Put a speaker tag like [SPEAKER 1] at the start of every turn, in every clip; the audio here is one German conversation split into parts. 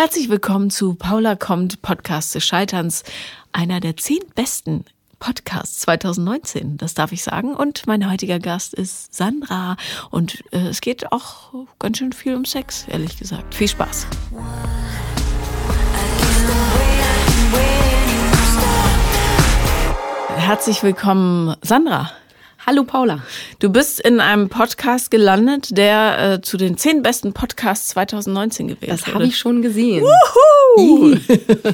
[SPEAKER 1] Herzlich willkommen zu Paula kommt, Podcast des Scheiterns, einer der zehn besten Podcasts 2019, das darf ich sagen. Und mein heutiger Gast ist Sandra. Und äh, es geht auch ganz schön viel um Sex, ehrlich gesagt. Viel Spaß. Herzlich willkommen, Sandra.
[SPEAKER 2] Hallo Paula.
[SPEAKER 1] Du bist in einem Podcast gelandet, der äh, zu den zehn besten Podcasts 2019 gewählt
[SPEAKER 2] Das habe ich schon gesehen.
[SPEAKER 1] Wuhu!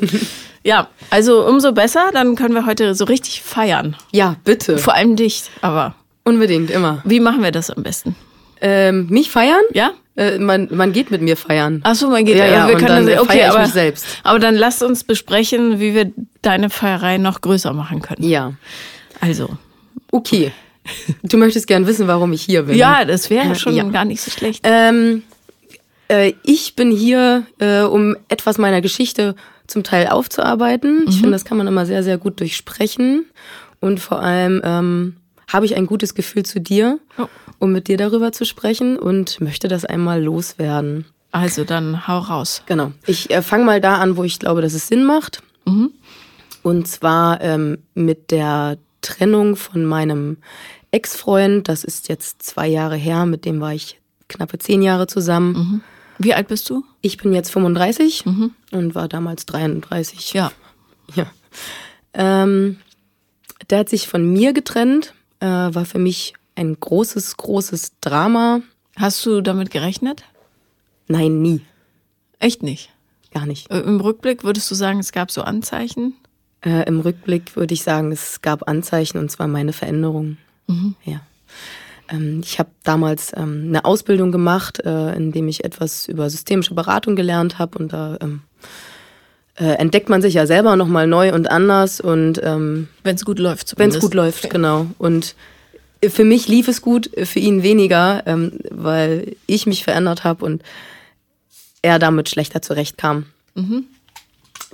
[SPEAKER 1] ja, also umso besser, dann können wir heute so richtig feiern.
[SPEAKER 2] Ja, bitte.
[SPEAKER 1] Vor allem dich, aber
[SPEAKER 2] Unbedingt, immer.
[SPEAKER 1] wie machen wir das am besten?
[SPEAKER 2] Ähm, mich feiern?
[SPEAKER 1] Ja?
[SPEAKER 2] Äh, man, man geht mit mir feiern.
[SPEAKER 1] Achso, man geht,
[SPEAKER 2] Ja, ja,
[SPEAKER 1] wir
[SPEAKER 2] und
[SPEAKER 1] können
[SPEAKER 2] dann
[SPEAKER 1] das, okay, aber,
[SPEAKER 2] mich selbst.
[SPEAKER 1] aber dann lass uns besprechen, wie wir deine Feierei noch größer machen können.
[SPEAKER 2] Ja.
[SPEAKER 1] Also,
[SPEAKER 2] Okay. Du möchtest gern wissen, warum ich hier bin.
[SPEAKER 1] ja, das wäre schon
[SPEAKER 2] ja.
[SPEAKER 1] gar nicht so schlecht.
[SPEAKER 2] Ähm, äh, ich bin hier, äh, um etwas meiner Geschichte zum Teil aufzuarbeiten. Ich finde, das kann man immer sehr, sehr gut durchsprechen. Und vor allem ähm, habe ich ein gutes Gefühl zu dir,
[SPEAKER 1] Oh.
[SPEAKER 2] um mit dir darüber zu sprechen und möchte das einmal loswerden.
[SPEAKER 1] Also, dann hau raus.
[SPEAKER 2] Genau. Ich äh, fange mal da an, wo ich glaube, dass es Sinn macht. Und zwar ähm, mit der Trennung von meinem Ex-Freund. Das ist jetzt zwei Jahre her. Mit dem war ich knappe zehn Jahre zusammen.
[SPEAKER 1] Wie alt bist du?
[SPEAKER 2] Ich bin jetzt 35 und war damals 33.
[SPEAKER 1] Ja.
[SPEAKER 2] Ja. Ähm, der hat sich von mir getrennt. Äh, war für mich ein großes, großes Drama.
[SPEAKER 1] Hast du damit gerechnet?
[SPEAKER 2] Nein, nie.
[SPEAKER 1] Echt nicht.
[SPEAKER 2] Gar nicht.
[SPEAKER 1] Äh, Im Rückblick würdest du sagen, es gab so Anzeichen?
[SPEAKER 2] Äh, Im Rückblick würde ich sagen, es gab Anzeichen und zwar meine Veränderung. Ja. Ähm, ich habe damals ähm, eine Ausbildung gemacht, äh, in dem ich etwas über systemische Beratung gelernt habe und da ähm, äh, entdeckt man sich ja selber nochmal neu und anders und
[SPEAKER 1] Wenn es gut läuft
[SPEAKER 2] wenn es gut läuft, genau. Und für mich lief es gut, für ihn weniger, weil ich mich verändert habe und er damit schlechter zurechtkam.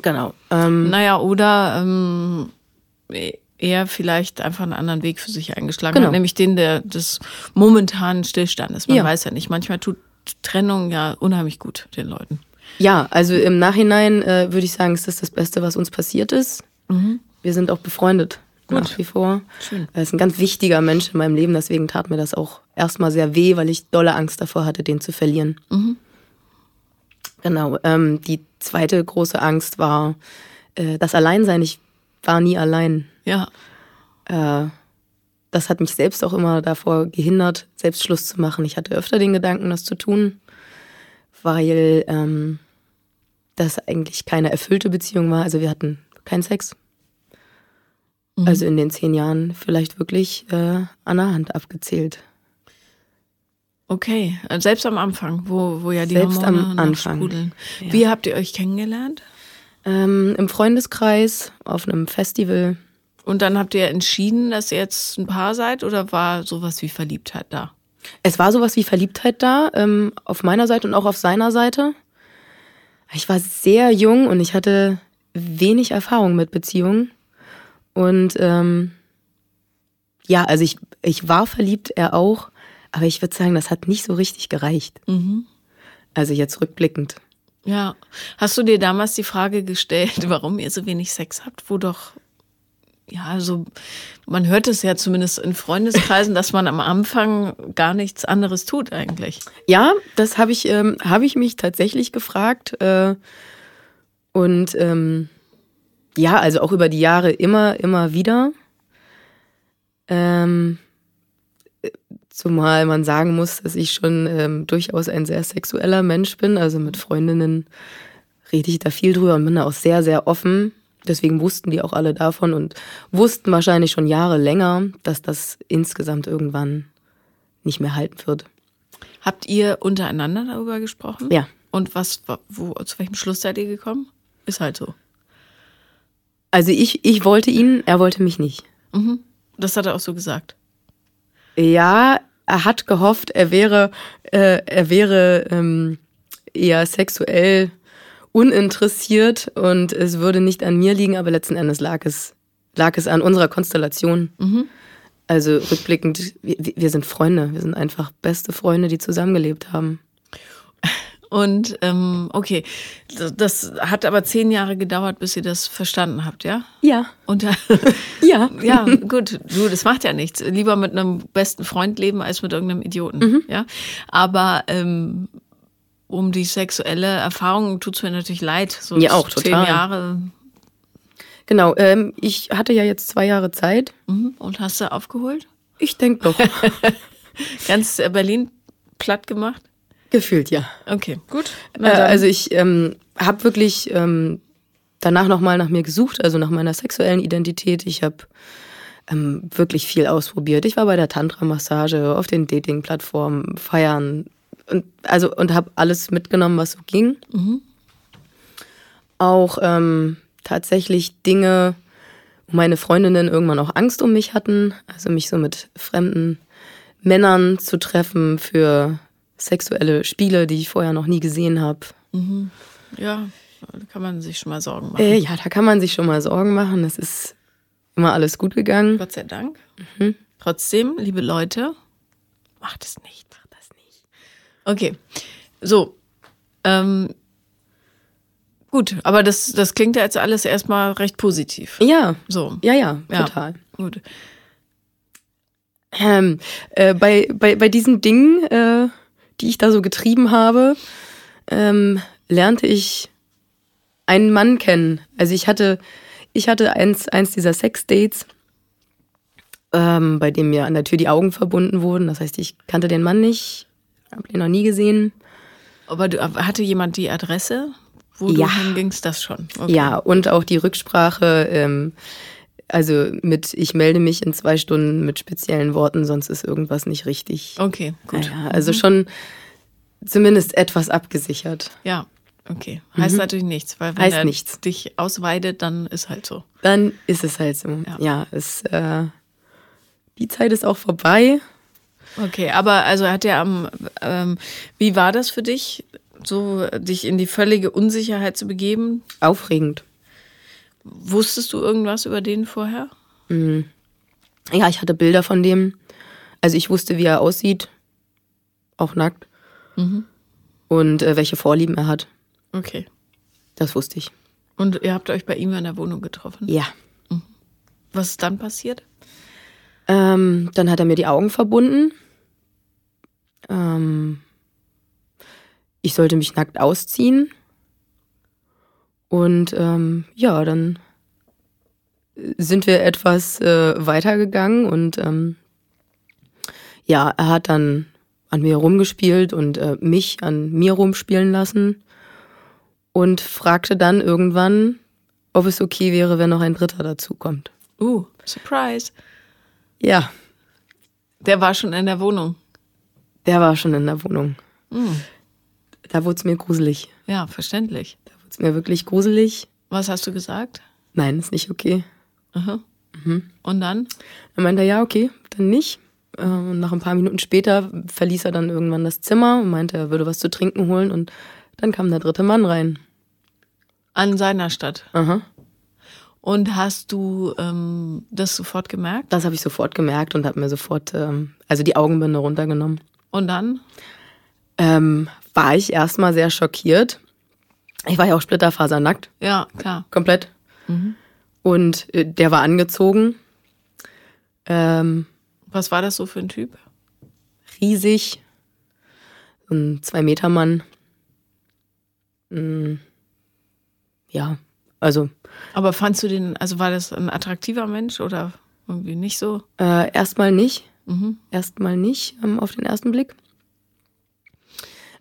[SPEAKER 2] Genau. Ähm,
[SPEAKER 1] Naja, oder ähm, er vielleicht einfach einen anderen Weg für sich eingeschlagen
[SPEAKER 2] Genau.
[SPEAKER 1] hat, nämlich den der, des momentanen Stillstandes. Man
[SPEAKER 2] Ja.
[SPEAKER 1] weiß ja nicht, manchmal tut Trennung ja unheimlich gut den Leuten.
[SPEAKER 2] Ja, also im Nachhinein äh, würde ich sagen, ist das das Beste, was uns passiert ist. Wir sind auch befreundet nach wie vor.
[SPEAKER 1] Schön.
[SPEAKER 2] Er ist ein ganz wichtiger Mensch in meinem Leben, deswegen tat mir das auch erstmal sehr weh, weil ich dolle Angst davor hatte, den zu verlieren. Genau. Ähm, die zweite große Angst war äh, das Alleinsein. Ich war nie allein.
[SPEAKER 1] Ja,
[SPEAKER 2] Äh, das hat mich selbst auch immer davor gehindert, selbst Schluss zu machen. Ich hatte öfter den Gedanken, das zu tun, weil ähm, das eigentlich keine erfüllte Beziehung war. Also wir hatten keinen Sex. Also in den zehn Jahren vielleicht wirklich äh, an der Hand abgezählt.
[SPEAKER 1] okay. Selbst am Anfang, wo, wo ja die
[SPEAKER 2] Selbst am
[SPEAKER 1] Hormone noch
[SPEAKER 2] Anfang.
[SPEAKER 1] sprudeln. Wie habt ihr euch kennengelernt?
[SPEAKER 2] Ähm, Im Freundeskreis, auf einem Festival.
[SPEAKER 1] Und dann habt ihr entschieden, dass ihr jetzt ein Paar seid oder war sowas wie Verliebtheit da?
[SPEAKER 2] Es war sowas wie Verliebtheit da, ähm, auf meiner Seite und auch auf seiner Seite. Ich war sehr jung und ich hatte wenig Erfahrung mit Beziehungen. Und ähm, ja, also ich, ich war verliebt, er auch, aber ich würde sagen, das hat nicht so richtig gereicht. Also jetzt rückblickend.
[SPEAKER 1] Ja. Hast du dir damals die Frage gestellt, warum ihr so wenig Sex habt, wo doch, ja, also man hört es ja zumindest in Freundeskreisen, dass man am Anfang gar nichts anderes tut eigentlich.
[SPEAKER 2] Ja, das habe ich, ähm, hab ich mich tatsächlich gefragt. Äh, und ähm, ja, also auch über die Jahre immer, immer wieder. Ähm, äh, zumal man sagen muss, dass ich schon ähm, durchaus ein sehr sexueller Mensch bin. Also mit Freundinnen rede ich da viel drüber und bin da auch sehr, sehr offen. Deswegen wussten die auch alle davon und wussten wahrscheinlich schon Jahre länger, dass das insgesamt irgendwann nicht mehr halten wird.
[SPEAKER 1] Habt ihr untereinander darüber gesprochen?
[SPEAKER 2] Ja.
[SPEAKER 1] Und was, wo, zu welchem Schluss seid ihr gekommen? Ist halt so.
[SPEAKER 2] Also ich, ich wollte ihn, er wollte mich nicht.
[SPEAKER 1] Das hat er auch so gesagt.
[SPEAKER 2] Ja, er hat gehofft, er wäre, äh, er wäre ähm, eher sexuell uninteressiert und es würde nicht an mir liegen, aber letzten Endes lag es, lag es an unserer Konstellation. Also rückblickend, wir, wir sind Freunde, wir sind einfach beste Freunde, die zusammengelebt haben.
[SPEAKER 1] Und ähm, okay, das hat aber zehn Jahre gedauert, bis ihr das verstanden habt, ja?
[SPEAKER 2] Ja.
[SPEAKER 1] Und
[SPEAKER 2] ja.
[SPEAKER 1] ja, gut, du, das macht ja nichts. Lieber mit einem besten Freund leben als mit irgendeinem Idioten, mhm. ja. Aber ähm, um die sexuelle Erfahrung tut's mir natürlich leid.
[SPEAKER 2] So ja, auch
[SPEAKER 1] zehn
[SPEAKER 2] total.
[SPEAKER 1] Jahre.
[SPEAKER 2] Genau, ähm, ich hatte ja jetzt zwei Jahre Zeit.
[SPEAKER 1] Mhm. Und hast du aufgeholt?
[SPEAKER 2] Ich denke doch.
[SPEAKER 1] Ganz Berlin platt gemacht?
[SPEAKER 2] Gefühlt, ja.
[SPEAKER 1] Okay, gut.
[SPEAKER 2] Äh, also ich ähm, habe wirklich ähm, danach nochmal nach mir gesucht, also nach meiner sexuellen Identität. Ich habe ähm, wirklich viel ausprobiert. Ich war bei der Tantra-Massage, auf den Dating-Plattformen, feiern und also und habe alles mitgenommen, was so ging. Mhm. Auch ähm, tatsächlich Dinge, wo meine Freundinnen irgendwann auch Angst um mich hatten, also mich so mit fremden Männern zu treffen für sexuelle Spiele, die ich vorher noch nie gesehen habe.
[SPEAKER 1] Mhm. Ja, da kann man sich schon mal Sorgen machen.
[SPEAKER 2] Äh, ja, da kann man sich schon mal Sorgen machen. Es ist immer alles gut gegangen.
[SPEAKER 1] Gott sei Dank. Mhm. Trotzdem, liebe Leute, macht es nicht. Macht das nicht. Okay. So. Ähm, gut, aber das, das klingt ja jetzt alles erstmal recht positiv.
[SPEAKER 2] Ja.
[SPEAKER 1] So.
[SPEAKER 2] Ja, ja, total.
[SPEAKER 1] Ja, gut.
[SPEAKER 2] Ähm, äh, bei, bei, bei diesen Dingen, äh, die ich da so getrieben habe, ähm, lernte ich einen Mann kennen. Also ich hatte, ich hatte eins, eins dieser Sex-Dates, ähm, bei dem mir an der Tür die Augen verbunden wurden. Das heißt, ich kannte den Mann nicht, habe ihn noch nie gesehen.
[SPEAKER 1] Aber du, hatte jemand die Adresse, wo
[SPEAKER 2] ja.
[SPEAKER 1] du hingingst, das schon?
[SPEAKER 2] Okay. Ja, und auch die Rücksprache, ähm, also mit, ich melde mich in zwei Stunden mit speziellen Worten, sonst ist irgendwas nicht richtig.
[SPEAKER 1] Okay, gut.
[SPEAKER 2] Ja, also mhm. schon zumindest etwas abgesichert.
[SPEAKER 1] Ja, okay. Heißt mhm. natürlich nichts, weil wenn
[SPEAKER 2] heißt
[SPEAKER 1] er
[SPEAKER 2] nichts.
[SPEAKER 1] dich ausweidet, dann ist halt so.
[SPEAKER 2] Dann ist es halt so. Ja, ja es, äh, die Zeit ist auch vorbei.
[SPEAKER 1] Okay, aber also hat er am, ähm, wie war das für dich, so dich in die völlige Unsicherheit zu begeben?
[SPEAKER 2] Aufregend.
[SPEAKER 1] Wusstest du irgendwas über den vorher?
[SPEAKER 2] Mhm. Ja, ich hatte Bilder von dem. Also ich wusste, wie er aussieht. Auch nackt. Mhm. Und äh, welche Vorlieben er hat.
[SPEAKER 1] Okay.
[SPEAKER 2] Das wusste ich.
[SPEAKER 1] Und ihr habt euch bei ihm in der Wohnung getroffen?
[SPEAKER 2] Ja.
[SPEAKER 1] Mhm. Was ist dann passiert?
[SPEAKER 2] Ähm, dann hat er mir die Augen verbunden. Ähm, ich sollte mich nackt ausziehen. Und ähm, ja, dann sind wir etwas äh, weitergegangen und ähm, ja, er hat dann an mir rumgespielt und äh, mich an mir rumspielen lassen und fragte dann irgendwann, ob es okay wäre, wenn noch ein Dritter dazukommt.
[SPEAKER 1] Uh, Surprise.
[SPEAKER 2] Ja.
[SPEAKER 1] Der war schon in der Wohnung.
[SPEAKER 2] Der war schon in der Wohnung.
[SPEAKER 1] Mm.
[SPEAKER 2] Da wurde es mir gruselig.
[SPEAKER 1] Ja, verständlich.
[SPEAKER 2] Ist mir wirklich gruselig.
[SPEAKER 1] Was hast du gesagt?
[SPEAKER 2] Nein, ist nicht okay.
[SPEAKER 1] Aha.
[SPEAKER 2] Mhm.
[SPEAKER 1] Und dann?
[SPEAKER 2] Er meinte, ja, okay, dann nicht. Und ähm, nach ein paar Minuten später verließ er dann irgendwann das Zimmer und meinte, er würde was zu trinken holen und dann kam der dritte Mann rein.
[SPEAKER 1] An seiner Stadt?
[SPEAKER 2] Aha.
[SPEAKER 1] Und hast du ähm, das sofort gemerkt?
[SPEAKER 2] Das habe ich sofort gemerkt und habe mir sofort, ähm, also die Augenbinde runtergenommen.
[SPEAKER 1] Und dann?
[SPEAKER 2] Ähm, war ich erstmal sehr schockiert. Ich war ja auch splitterfasernackt.
[SPEAKER 1] Ja, klar.
[SPEAKER 2] Komplett.
[SPEAKER 1] Mhm.
[SPEAKER 2] Und äh, der war angezogen. Ähm,
[SPEAKER 1] Was war das so für ein Typ?
[SPEAKER 2] Riesig. Ein Zwei-Meter-Mann. Mhm. Ja, also.
[SPEAKER 1] Aber fandst du den, also war das ein attraktiver Mensch oder irgendwie nicht so?
[SPEAKER 2] Äh, erstmal nicht.
[SPEAKER 1] Mhm.
[SPEAKER 2] Erstmal nicht ähm, auf den ersten Blick.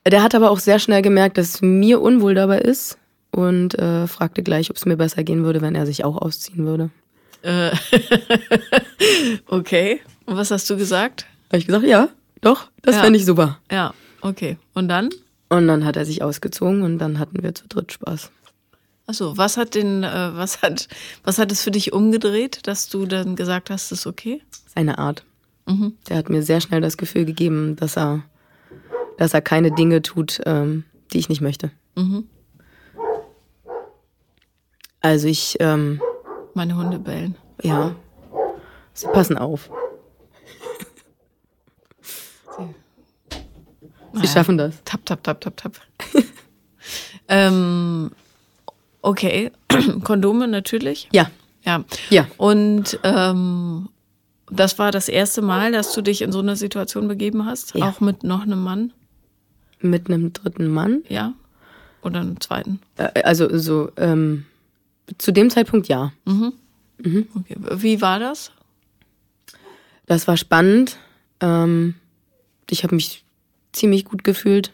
[SPEAKER 2] Der hat aber auch sehr schnell gemerkt, dass mir unwohl dabei ist und äh, fragte gleich, ob es mir besser gehen würde, wenn er sich auch ausziehen würde.
[SPEAKER 1] Äh, okay. Und was hast du gesagt?
[SPEAKER 2] Habe ich gesagt, ja, doch, das
[SPEAKER 1] Ja.
[SPEAKER 2] fände ich super.
[SPEAKER 1] Ja, okay. Und dann?
[SPEAKER 2] Und dann hat er sich ausgezogen und dann hatten wir zu dritt Spaß.
[SPEAKER 1] Achso, was hat den, äh, was hat, was hat es für dich umgedreht, dass du dann gesagt hast, ist okay?
[SPEAKER 2] Seine Art.
[SPEAKER 1] Mhm.
[SPEAKER 2] Der hat mir sehr schnell das Gefühl gegeben, dass er, dass er keine Dinge tut, ähm, die ich nicht möchte.
[SPEAKER 1] Mhm.
[SPEAKER 2] Also ich, ähm,
[SPEAKER 1] Meine Hunde bellen.
[SPEAKER 2] ja, sie passen auf. Sie schaffen das.
[SPEAKER 1] Tap, tap, tap, tap, tap. ähm, okay, Kondome natürlich.
[SPEAKER 2] Ja.
[SPEAKER 1] Ja.
[SPEAKER 2] Ja.
[SPEAKER 1] Und ähm, das war das erste Mal, dass du dich in so eine Situation begeben hast,
[SPEAKER 2] Ja.
[SPEAKER 1] auch mit noch einem Mann,
[SPEAKER 2] Mit einem dritten Mann.
[SPEAKER 1] ja? Oder einem zweiten?
[SPEAKER 2] Äh, Also so, ähm, zu dem Zeitpunkt ja.
[SPEAKER 1] Okay. Wie war das?
[SPEAKER 2] Das war spannend. Ähm, ich habe mich ziemlich gut gefühlt.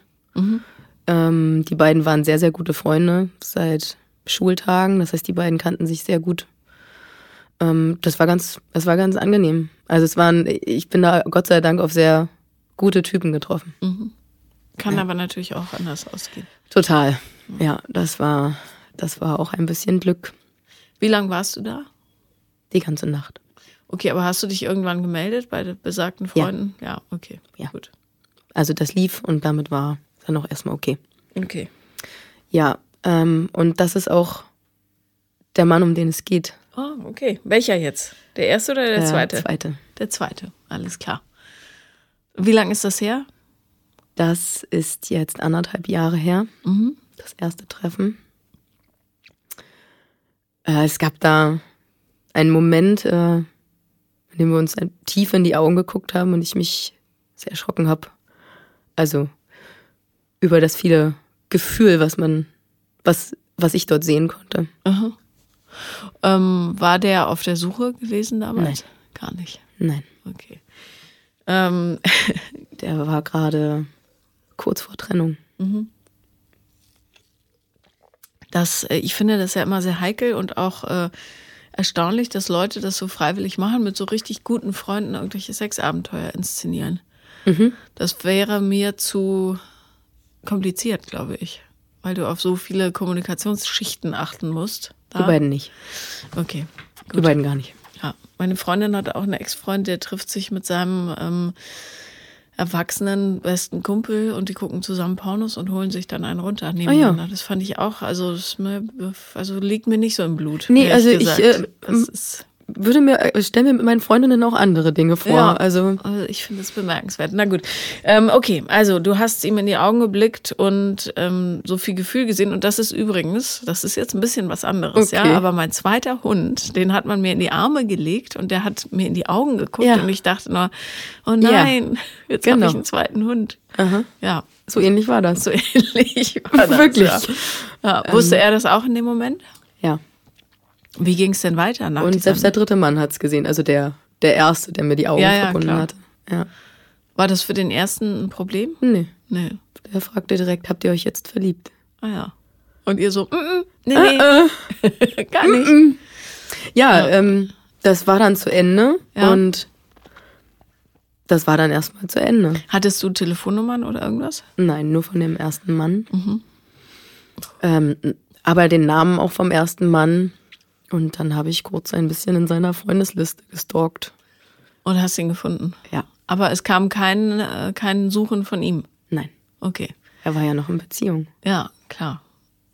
[SPEAKER 2] Ähm, die beiden waren sehr, sehr gute Freunde seit Schultagen. Das heißt, die beiden kannten sich sehr gut. Ähm, das war ganz, das war ganz angenehm. Also es waren, ich bin da Gott sei Dank auf sehr gute Typen getroffen.
[SPEAKER 1] Kann aber natürlich auch anders ausgehen.
[SPEAKER 2] Total. Ja, das war, das war auch ein bisschen Glück
[SPEAKER 1] Wie lange warst du da?
[SPEAKER 2] die ganze Nacht.
[SPEAKER 1] Okay, aber hast du dich irgendwann gemeldet bei den besagten
[SPEAKER 2] Ja.
[SPEAKER 1] Freunden? Ja, okay.
[SPEAKER 2] Ja.
[SPEAKER 1] Gut.
[SPEAKER 2] Also das lief und damit war dann auch erstmal okay.
[SPEAKER 1] Okay.
[SPEAKER 2] Ja, ähm, und das ist auch der Mann, um den es geht.
[SPEAKER 1] Oh, okay. Welcher jetzt? Der erste oder der zweite?
[SPEAKER 2] zweite.
[SPEAKER 1] Der zweite, alles klar. Wie lange ist das her?
[SPEAKER 2] Das ist jetzt anderthalb Jahre her,
[SPEAKER 1] Mhm.
[SPEAKER 2] das erste Treffen. Äh, es gab da einen Moment, äh, in dem wir uns tief in die Augen geguckt haben und ich mich sehr erschrocken habe. Also über das viele Gefühl, was man, was, was ich dort sehen konnte.
[SPEAKER 1] Aha. Ähm, war der auf der Suche gewesen damals?
[SPEAKER 2] Nein.
[SPEAKER 1] Gar nicht.
[SPEAKER 2] Nein,
[SPEAKER 1] Okay. Ähm,
[SPEAKER 2] der war gerade kurz vor Trennung.
[SPEAKER 1] das, äh, ich finde das ja immer sehr heikel und auch äh, erstaunlich, dass Leute das so freiwillig machen, mit so richtig guten Freunden irgendwelche Sexabenteuer inszenieren. Das wäre mir zu kompliziert, glaube ich, weil du auf so viele Kommunikationsschichten achten musst.
[SPEAKER 2] Die beiden nicht.
[SPEAKER 1] Okay.
[SPEAKER 2] Die beiden gar nicht.
[SPEAKER 1] Ja, meine Freundin hatte auch einen Ex-Freund, der trifft sich mit seinem ähm, erwachsenen besten Kumpel und die gucken zusammen Pornos und holen sich dann einen runter nebeneinander. Das fand ich auch, also mir, also liegt mir nicht so im Blut.
[SPEAKER 2] Nee, also ich,
[SPEAKER 1] gesagt.
[SPEAKER 2] äh,
[SPEAKER 1] das ist,
[SPEAKER 2] Würde mir, äh, stellen wir mit meinen Freundinnen auch andere Dinge vor.
[SPEAKER 1] Ja.
[SPEAKER 2] Also
[SPEAKER 1] also ich finde das bemerkenswert. Na gut, ähm, okay, also du hast ihm in die Augen geblickt und ähm, so viel Gefühl gesehen und das ist übrigens, das ist jetzt ein bisschen was anderes, ja,
[SPEAKER 2] Okay.
[SPEAKER 1] aber mein zweiter Hund, den hat man mir in die Arme gelegt und der hat mir in die Augen geguckt
[SPEAKER 2] Ja.
[SPEAKER 1] und ich dachte nur, oh nein, jetzt habe
[SPEAKER 2] Genau.
[SPEAKER 1] ich einen zweiten Hund.
[SPEAKER 2] Aha.
[SPEAKER 1] Ja,
[SPEAKER 2] so ähnlich war das.
[SPEAKER 1] so ähnlich war das.
[SPEAKER 2] Wirklich?
[SPEAKER 1] Ja. Ja. Wusste er das auch in dem Moment?
[SPEAKER 2] Ja.
[SPEAKER 1] Wie ging es denn weiter nach
[SPEAKER 2] Und selbst der dritte Mann hat's gesehen, also der, der erste, der mir die Augen
[SPEAKER 1] Ja, ja,
[SPEAKER 2] verbunden
[SPEAKER 1] klar.
[SPEAKER 2] hatte. Ja.
[SPEAKER 1] War das für den ersten ein Problem?
[SPEAKER 2] Nee.
[SPEAKER 1] Nee.
[SPEAKER 2] Der fragte direkt, habt ihr euch jetzt verliebt?
[SPEAKER 1] Ah ja. Und ihr so, mm, mm, nee, nee, gar nicht.
[SPEAKER 2] Ja, Ähm, das war dann zu Ende
[SPEAKER 1] Ja.
[SPEAKER 2] und das war dann erstmal zu Ende.
[SPEAKER 1] Hattest du Telefonnummern oder irgendwas?
[SPEAKER 2] Nein, nur von dem ersten Mann.
[SPEAKER 1] Mhm.
[SPEAKER 2] Ähm, aber den Namen auch vom ersten Mann. Und dann habe ich kurz ein bisschen in seiner Freundesliste gestalkt.
[SPEAKER 1] Und hast ihn gefunden?
[SPEAKER 2] Ja.
[SPEAKER 1] Aber es kam kein, äh, kein Suchen von ihm.
[SPEAKER 2] Nein,
[SPEAKER 1] Okay.
[SPEAKER 2] er war ja noch in Beziehung.
[SPEAKER 1] Ja, klar.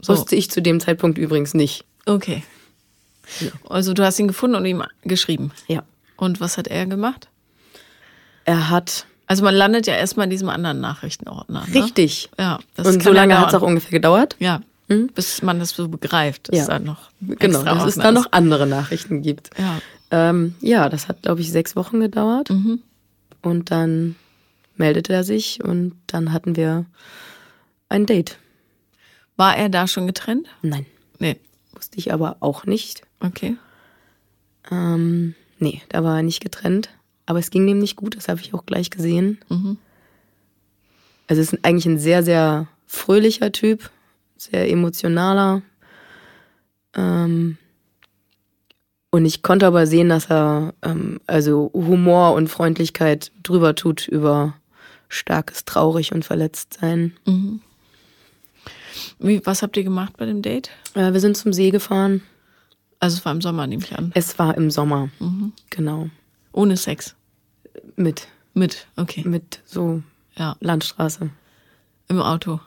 [SPEAKER 1] So.
[SPEAKER 2] Wusste ich zu dem Zeitpunkt übrigens nicht.
[SPEAKER 1] Okay. Also du hast ihn gefunden und ihm geschrieben.
[SPEAKER 2] Ja.
[SPEAKER 1] Und was hat er gemacht?
[SPEAKER 2] Er hat
[SPEAKER 1] Also man landet ja erstmal in diesem anderen Nachrichtenordner. Ne?
[SPEAKER 2] richtig.
[SPEAKER 1] Ja.
[SPEAKER 2] Und so lange
[SPEAKER 1] ja
[SPEAKER 2] hat es auch ungefähr gedauert.
[SPEAKER 1] Ja. Bis man das so begreift, dass
[SPEAKER 2] Ja.
[SPEAKER 1] es dann noch
[SPEAKER 2] Genau, dass es da noch andere Nachrichten gibt.
[SPEAKER 1] Ja.
[SPEAKER 2] Ähm, ja, das hat, glaube ich, sechs Wochen gedauert.
[SPEAKER 1] Mhm.
[SPEAKER 2] Und dann meldete er sich und dann hatten wir ein Date.
[SPEAKER 1] War er da schon getrennt?
[SPEAKER 2] Nein,
[SPEAKER 1] Nee.
[SPEAKER 2] wusste ich aber auch nicht.
[SPEAKER 1] Okay.
[SPEAKER 2] Ähm, nee, da war er nicht getrennt. Aber es ging dem nicht gut, das habe ich auch gleich gesehen.
[SPEAKER 1] Mhm.
[SPEAKER 2] Also es ist eigentlich ein sehr, sehr fröhlicher Typ, sehr emotionaler. Ähm, und ich konnte aber sehen, dass er ähm, also Humor und Freundlichkeit drüber tut über starkes Traurig und Verletztsein.
[SPEAKER 1] Wie, was habt ihr gemacht bei dem Date?
[SPEAKER 2] Äh, wir sind zum See gefahren.
[SPEAKER 1] Also es war im Sommer, nehme ich an.
[SPEAKER 2] Es war im Sommer. Genau.
[SPEAKER 1] Ohne Sex.
[SPEAKER 2] Mit,
[SPEAKER 1] Mit, okay.
[SPEAKER 2] mit so
[SPEAKER 1] Ja.
[SPEAKER 2] Landstraße
[SPEAKER 1] Im Auto.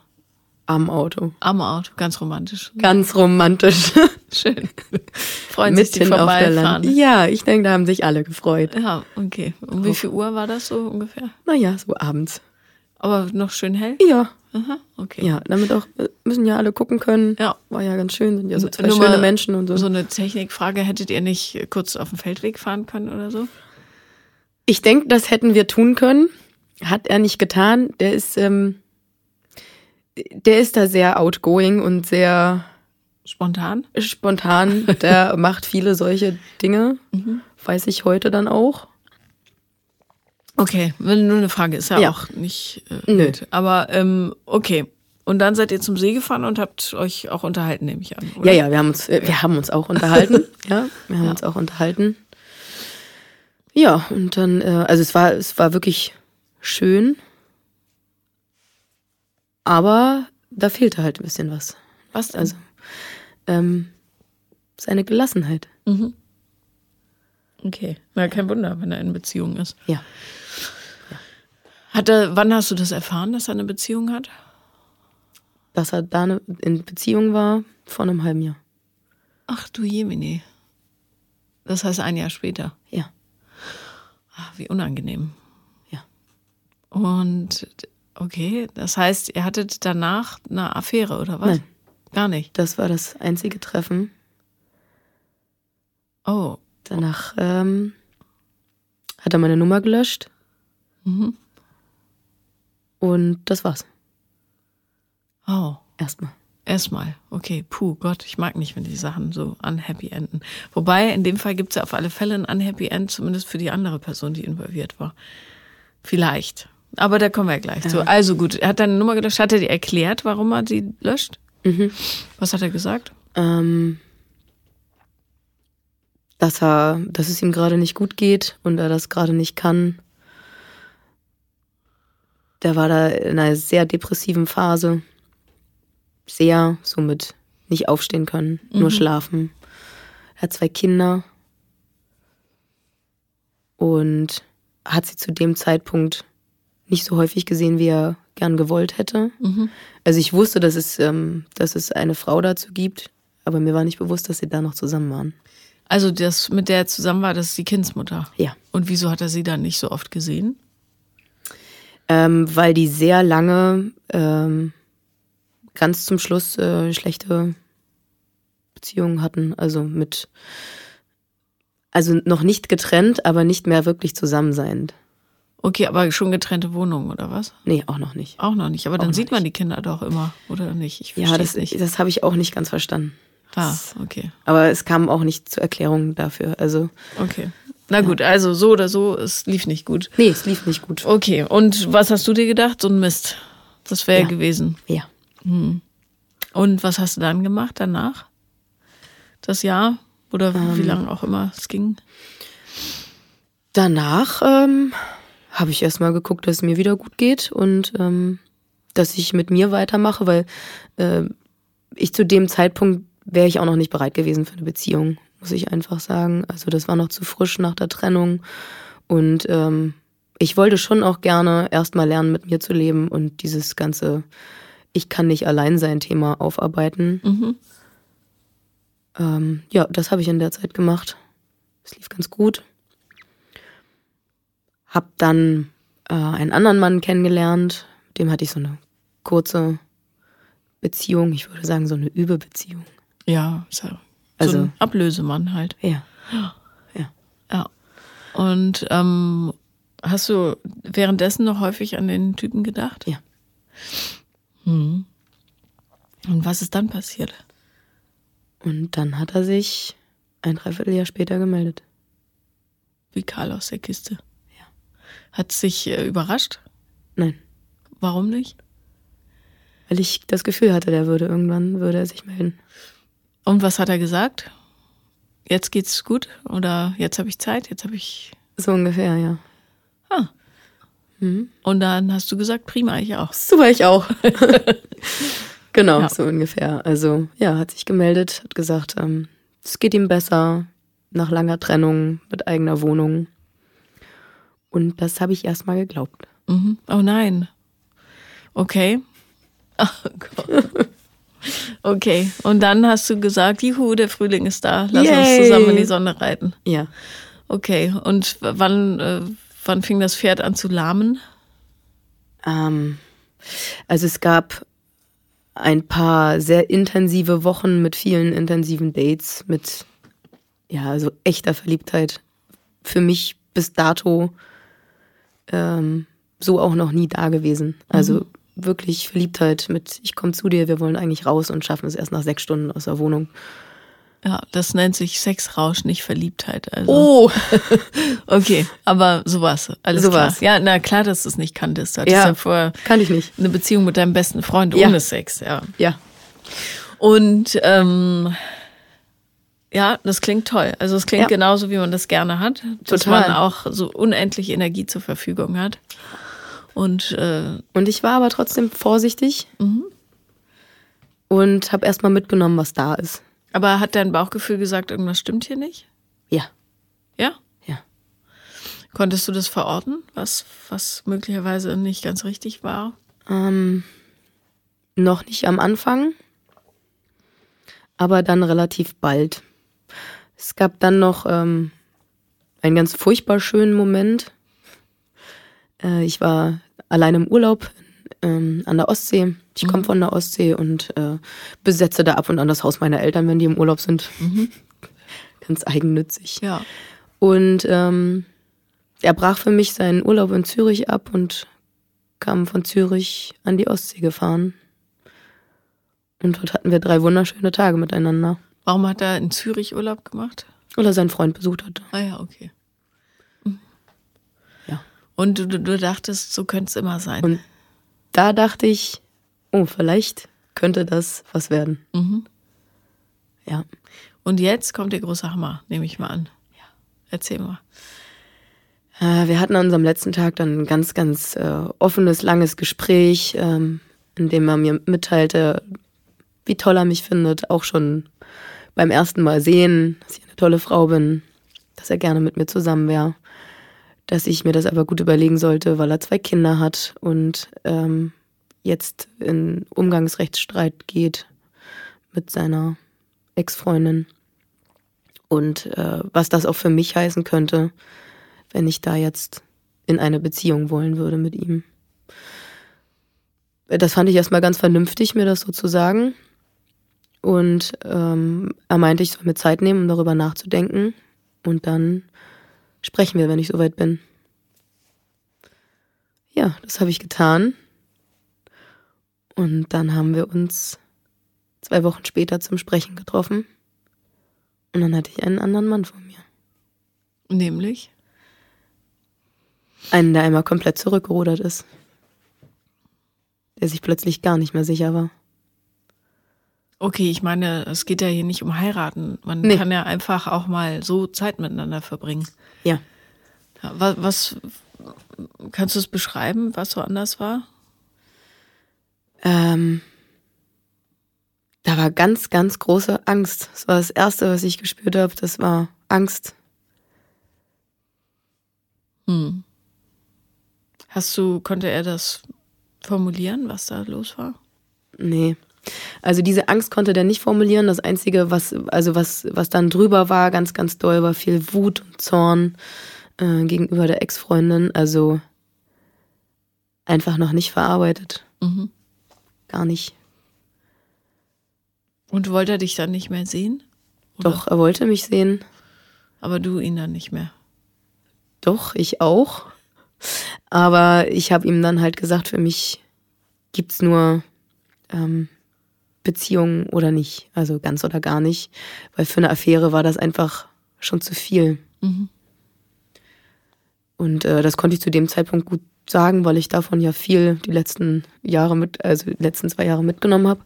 [SPEAKER 2] Am Auto.
[SPEAKER 1] Am Auto. Ganz romantisch.
[SPEAKER 2] Ganz romantisch.
[SPEAKER 1] Schön. Freuen sich die
[SPEAKER 2] Mitten auf der
[SPEAKER 1] vorbeifahren.
[SPEAKER 2] Land. Ja, ich denke, da haben sich alle gefreut.
[SPEAKER 1] Ja, okay. Um wie viel Uhr war das so ungefähr?
[SPEAKER 2] Naja, so abends.
[SPEAKER 1] Aber noch schön hell?
[SPEAKER 2] Ja.
[SPEAKER 1] Aha, okay.
[SPEAKER 2] Ja, damit auch äh, müssen ja alle gucken können.
[SPEAKER 1] Ja.
[SPEAKER 2] War ja ganz schön, sind ja so zwei
[SPEAKER 1] Nur
[SPEAKER 2] schöne Menschen und so.
[SPEAKER 1] So eine Technikfrage, hättet ihr nicht kurz auf dem Feldweg fahren können oder so?
[SPEAKER 2] Ich denke, das hätten wir tun können. Hat er nicht getan. Der ist, ähm, der ist da sehr outgoing und sehr
[SPEAKER 1] Spontan?
[SPEAKER 2] spontan. Der macht viele solche Dinge.
[SPEAKER 1] Mhm.
[SPEAKER 2] Weiß ich heute dann auch.
[SPEAKER 1] Okay, wenn nur eine Frage ist ja,
[SPEAKER 2] Ja.
[SPEAKER 1] auch nicht äh,
[SPEAKER 2] Nö.
[SPEAKER 1] Aber ähm, okay. Und dann seid ihr zum See gefahren und habt euch auch unterhalten, nehme ich an. Oder?
[SPEAKER 2] Ja, ja, wir haben uns, äh, wir haben uns auch unterhalten. ja, wir haben uns auch unterhalten. Ja, und dann, äh, also es war, es war wirklich schön. Aber da fehlte halt ein bisschen was.
[SPEAKER 1] Was denn?
[SPEAKER 2] Also, ähm, seine Gelassenheit.
[SPEAKER 1] okay. Na, kein Wunder, wenn er in Beziehung ist.
[SPEAKER 2] Ja.
[SPEAKER 1] Hat er, wann hast du das erfahren, dass er eine Beziehung hat?
[SPEAKER 2] Dass er da ne- in Beziehung war vor einem halben Jahr.
[SPEAKER 1] Ach du Jemini. Das heißt ein Jahr später.
[SPEAKER 2] Ja.
[SPEAKER 1] Ach, wie unangenehm.
[SPEAKER 2] Ja.
[SPEAKER 1] Und okay, das heißt, ihr hattet danach eine Affäre oder was?
[SPEAKER 2] Nein.
[SPEAKER 1] Gar nicht.
[SPEAKER 2] Das war das einzige Treffen.
[SPEAKER 1] Oh.
[SPEAKER 2] Danach ähm, hat er meine Nummer gelöscht.
[SPEAKER 1] Mhm.
[SPEAKER 2] Und das war's.
[SPEAKER 1] Oh.
[SPEAKER 2] Erstmal.
[SPEAKER 1] Erstmal, okay, puh, Gott, ich mag nicht, wenn die Sachen so unhappy enden. Wobei, in dem Fall gibt es ja auf alle Fälle ein unhappy end, zumindest für die andere Person, die involviert war. Vielleicht. Aber da kommen wir gleich zu. Also gut, er hat deine Nummer gelöscht. Hat er dir erklärt, warum er sie löscht?
[SPEAKER 2] Mhm.
[SPEAKER 1] Was hat er gesagt?
[SPEAKER 2] Ähm, dass er, dass es ihm gerade nicht gut geht und er das gerade nicht kann. Der war da in einer sehr depressiven Phase. Sehr, somit nicht aufstehen können, nur schlafen. Er hat zwei Kinder und hat sie zu dem Zeitpunkt nicht so häufig gesehen, wie er gern gewollt hätte. Also ich wusste, dass es, ähm, dass es eine Frau dazu gibt, aber mir war nicht bewusst, dass sie da noch zusammen waren.
[SPEAKER 1] Also das, mit der er zusammen war, das ist die Kindsmutter.
[SPEAKER 2] Ja.
[SPEAKER 1] Und wieso hat er sie dann nicht so oft gesehen?
[SPEAKER 2] Ähm, weil die sehr lange ähm, ganz zum Schluss äh, schlechte Beziehungen hatten. Also mit, also noch nicht getrennt, aber nicht mehr wirklich zusammen seiend.
[SPEAKER 1] Okay, aber schon getrennte Wohnungen oder was?
[SPEAKER 2] Nee, auch noch nicht.
[SPEAKER 1] Auch noch nicht. Aber dann
[SPEAKER 2] noch
[SPEAKER 1] sieht man die Kinder doch immer, oder nicht? Ich
[SPEAKER 2] Ja,
[SPEAKER 1] versteh's
[SPEAKER 2] das,
[SPEAKER 1] nicht.
[SPEAKER 2] das habe ich auch nicht ganz verstanden.
[SPEAKER 1] Ah, okay.
[SPEAKER 2] Aber es kam auch nicht zur Erklärung dafür. Also,
[SPEAKER 1] Okay. Na gut, also so oder so, es lief nicht gut.
[SPEAKER 2] nee, es lief nicht gut.
[SPEAKER 1] Okay, und was hast du dir gedacht? So ein Mist. Das wäre
[SPEAKER 2] Ja.
[SPEAKER 1] gewesen.
[SPEAKER 2] Ja.
[SPEAKER 1] Und was hast du dann gemacht danach? Das Jahr? Oder wie lange auch immer es ging?
[SPEAKER 2] Danach ähm, habe ich erstmal geguckt, dass es mir wieder gut geht und ähm, dass ich mit mir weitermache, weil äh, ich zu dem Zeitpunkt wäre ich auch noch nicht bereit gewesen für eine Beziehung, muss ich einfach sagen. Also das war noch zu frisch nach der Trennung und ähm, ich wollte schon auch gerne erstmal lernen, mit mir zu leben und dieses ganze Ich kann nicht allein sein Thema aufarbeiten. Ähm, ja, das habe ich in der Zeit gemacht. Es lief ganz gut. Hab dann äh, einen anderen Mann kennengelernt. Mit dem hatte ich so eine kurze Beziehung. Ich würde sagen, so eine Überbeziehung.
[SPEAKER 1] Ja, ja so
[SPEAKER 2] Also-
[SPEAKER 1] ein Ablösemann halt.
[SPEAKER 2] Ja.
[SPEAKER 1] Ja. Und ähm, hast du währenddessen noch häufig an den Typen gedacht?
[SPEAKER 2] Ja.
[SPEAKER 1] Mhm. Und was ist dann passiert?
[SPEAKER 2] Und dann hat er sich ein Dreivierteljahr später gemeldet.
[SPEAKER 1] Wie Karl aus der Kiste. Hat sich äh, überrascht?
[SPEAKER 2] Nein.
[SPEAKER 1] Warum nicht?
[SPEAKER 2] Weil ich das Gefühl hatte, der würde irgendwann, würde er sich melden.
[SPEAKER 1] Und was hat er gesagt? Jetzt geht's gut oder jetzt habe ich Zeit, jetzt habe ich.
[SPEAKER 2] So ungefähr, ja.
[SPEAKER 1] Ah. Und dann hast du gesagt, prima, ich auch.
[SPEAKER 2] War ich auch. genau,
[SPEAKER 1] Ja.
[SPEAKER 2] so ungefähr. Also, ja, hat sich gemeldet, hat gesagt, ähm, es geht ihm besser nach langer Trennung mit eigener Wohnung. Und das habe ich erstmal geglaubt.
[SPEAKER 1] Mhm. Oh nein. Okay. Oh Gott. Okay. Und dann hast du gesagt, juhu, der Frühling ist da. Lass uns
[SPEAKER 2] Yay.
[SPEAKER 1] zusammen in die Sonne reiten.
[SPEAKER 2] Ja.
[SPEAKER 1] Okay. Und wann, äh, wann fing das Pferd an zu lahmen?
[SPEAKER 2] Ähm, also es gab ein paar sehr intensive Wochen mit vielen intensiven Dates, mit ja, also echter Verliebtheit. Für mich bis dato ähm, so auch noch nie da gewesen. Also mhm. wirklich Verliebtheit mit, ich komme zu dir, wir wollen eigentlich raus und schaffen es erst nach sechs Stunden aus der Wohnung.
[SPEAKER 1] Ja, das nennt sich Sexrausch, nicht Verliebtheit. Also.
[SPEAKER 2] Oh!
[SPEAKER 1] okay, aber sowas. Alles so klar. Ja, na klar, dass du es nicht kanntest. Du hattest ja, ja vorher
[SPEAKER 2] kann ich nicht.
[SPEAKER 1] eine Beziehung mit deinem besten Freund
[SPEAKER 2] ja.
[SPEAKER 1] ohne Sex, ja.
[SPEAKER 2] Ja.
[SPEAKER 1] Und ähm, ja, das klingt toll. Also es klingt ja. genauso, wie man das gerne hat. Dass Total. man auch so unendlich Energie zur Verfügung hat. Und, äh,
[SPEAKER 2] und ich war aber trotzdem vorsichtig mhm. und habe erstmal mitgenommen, was da ist.
[SPEAKER 1] Aber hat dein Bauchgefühl gesagt, irgendwas stimmt hier nicht?
[SPEAKER 2] Ja.
[SPEAKER 1] Ja?
[SPEAKER 2] Ja.
[SPEAKER 1] Konntest du das verorten, was, was möglicherweise nicht ganz richtig war?
[SPEAKER 2] Ähm, noch nicht am Anfang, aber dann relativ bald. Es gab dann noch ähm, einen ganz furchtbar schönen Moment. Äh, ich war allein im Urlaub ähm, an der Ostsee. Ich mhm. komme von der Ostsee und äh, besetze da ab und an das Haus meiner Eltern, wenn die im Urlaub sind. Mhm. Ganz eigennützig.
[SPEAKER 1] Ja.
[SPEAKER 2] Und ähm, er brach für mich seinen Urlaub in Zürich ab und kam von Zürich an die Ostsee gefahren. Und dort hatten wir drei wunderschöne Tage miteinander.
[SPEAKER 1] Warum hat er in Zürich Urlaub gemacht?
[SPEAKER 2] Weil er seinen Freund besucht hat.
[SPEAKER 1] Ah ja, okay.
[SPEAKER 2] Mhm. Ja.
[SPEAKER 1] Und du, du dachtest, so könnte es immer sein.
[SPEAKER 2] Und da dachte ich, oh, vielleicht könnte das was werden.
[SPEAKER 1] Mhm.
[SPEAKER 2] Ja.
[SPEAKER 1] Und jetzt kommt der große Hammer, nehme ich mal an.
[SPEAKER 2] Ja.
[SPEAKER 1] Erzähl mal.
[SPEAKER 2] Äh, wir hatten an unserem letzten Tag dann ein ganz, ganz äh, offenes, langes Gespräch, ähm, in dem er mir mitteilte, wie toll er mich findet, auch schon beim ersten Mal sehen, dass ich eine tolle Frau bin, dass er gerne mit mir zusammen wäre dass ich mir das aber gut überlegen sollte, weil er zwei Kinder hat und ähm, jetzt in Umgangsrechtsstreit geht mit seiner Ex-Freundin. Und äh, was das auch für mich heißen könnte, wenn ich da jetzt in eine Beziehung wollen würde mit ihm. Das fand ich erstmal ganz vernünftig, mir das so zu sagen. Und ähm, er meinte, ich soll mir Zeit nehmen, um darüber nachzudenken. Und dann sprechen wir, wenn ich soweit bin. Ja, das habe ich getan. Und dann haben wir uns zwei Wochen später zum Sprechen getroffen. Und dann hatte ich einen anderen Mann vor mir.
[SPEAKER 1] Nämlich?
[SPEAKER 2] Einen, der einmal komplett zurückgerudert ist. Der sich plötzlich gar nicht mehr sicher war.
[SPEAKER 1] Okay, ich meine, es geht ja hier nicht um heiraten. Man nee. kann ja einfach auch mal so Zeit miteinander verbringen.
[SPEAKER 2] Ja.
[SPEAKER 1] was, was kannst du es beschreiben, was so anders war?
[SPEAKER 2] Ähm, da war ganz, ganz große Angst. Das war das Erste, was ich gespürt habe. Das war Angst.
[SPEAKER 1] Hm. Hast du, konnte er das formulieren, was da los war?
[SPEAKER 2] Nee. Also diese Angst konnte der nicht formulieren. Das Einzige, was, also was, was dann drüber war, ganz, ganz doll, war viel Wut und Zorn äh, gegenüber der Ex-Freundin. Also einfach noch nicht verarbeitet.
[SPEAKER 1] Mhm.
[SPEAKER 2] Gar nicht.
[SPEAKER 1] Und wollte er dich dann nicht mehr sehen?
[SPEAKER 2] Oder? Doch, er wollte mich sehen.
[SPEAKER 1] Aber du ihn dann nicht mehr?
[SPEAKER 2] Doch, ich auch. Aber ich habe ihm dann halt gesagt, für mich gibt's nur ähm, Beziehung oder nicht. Also ganz oder gar nicht. Weil für eine Affäre war das einfach schon zu viel.
[SPEAKER 1] Mhm.
[SPEAKER 2] Und äh, das konnte ich zu dem Zeitpunkt gut sagen, weil ich davon ja viel die letzten Jahre mit, also die letzten zwei Jahre mitgenommen habe.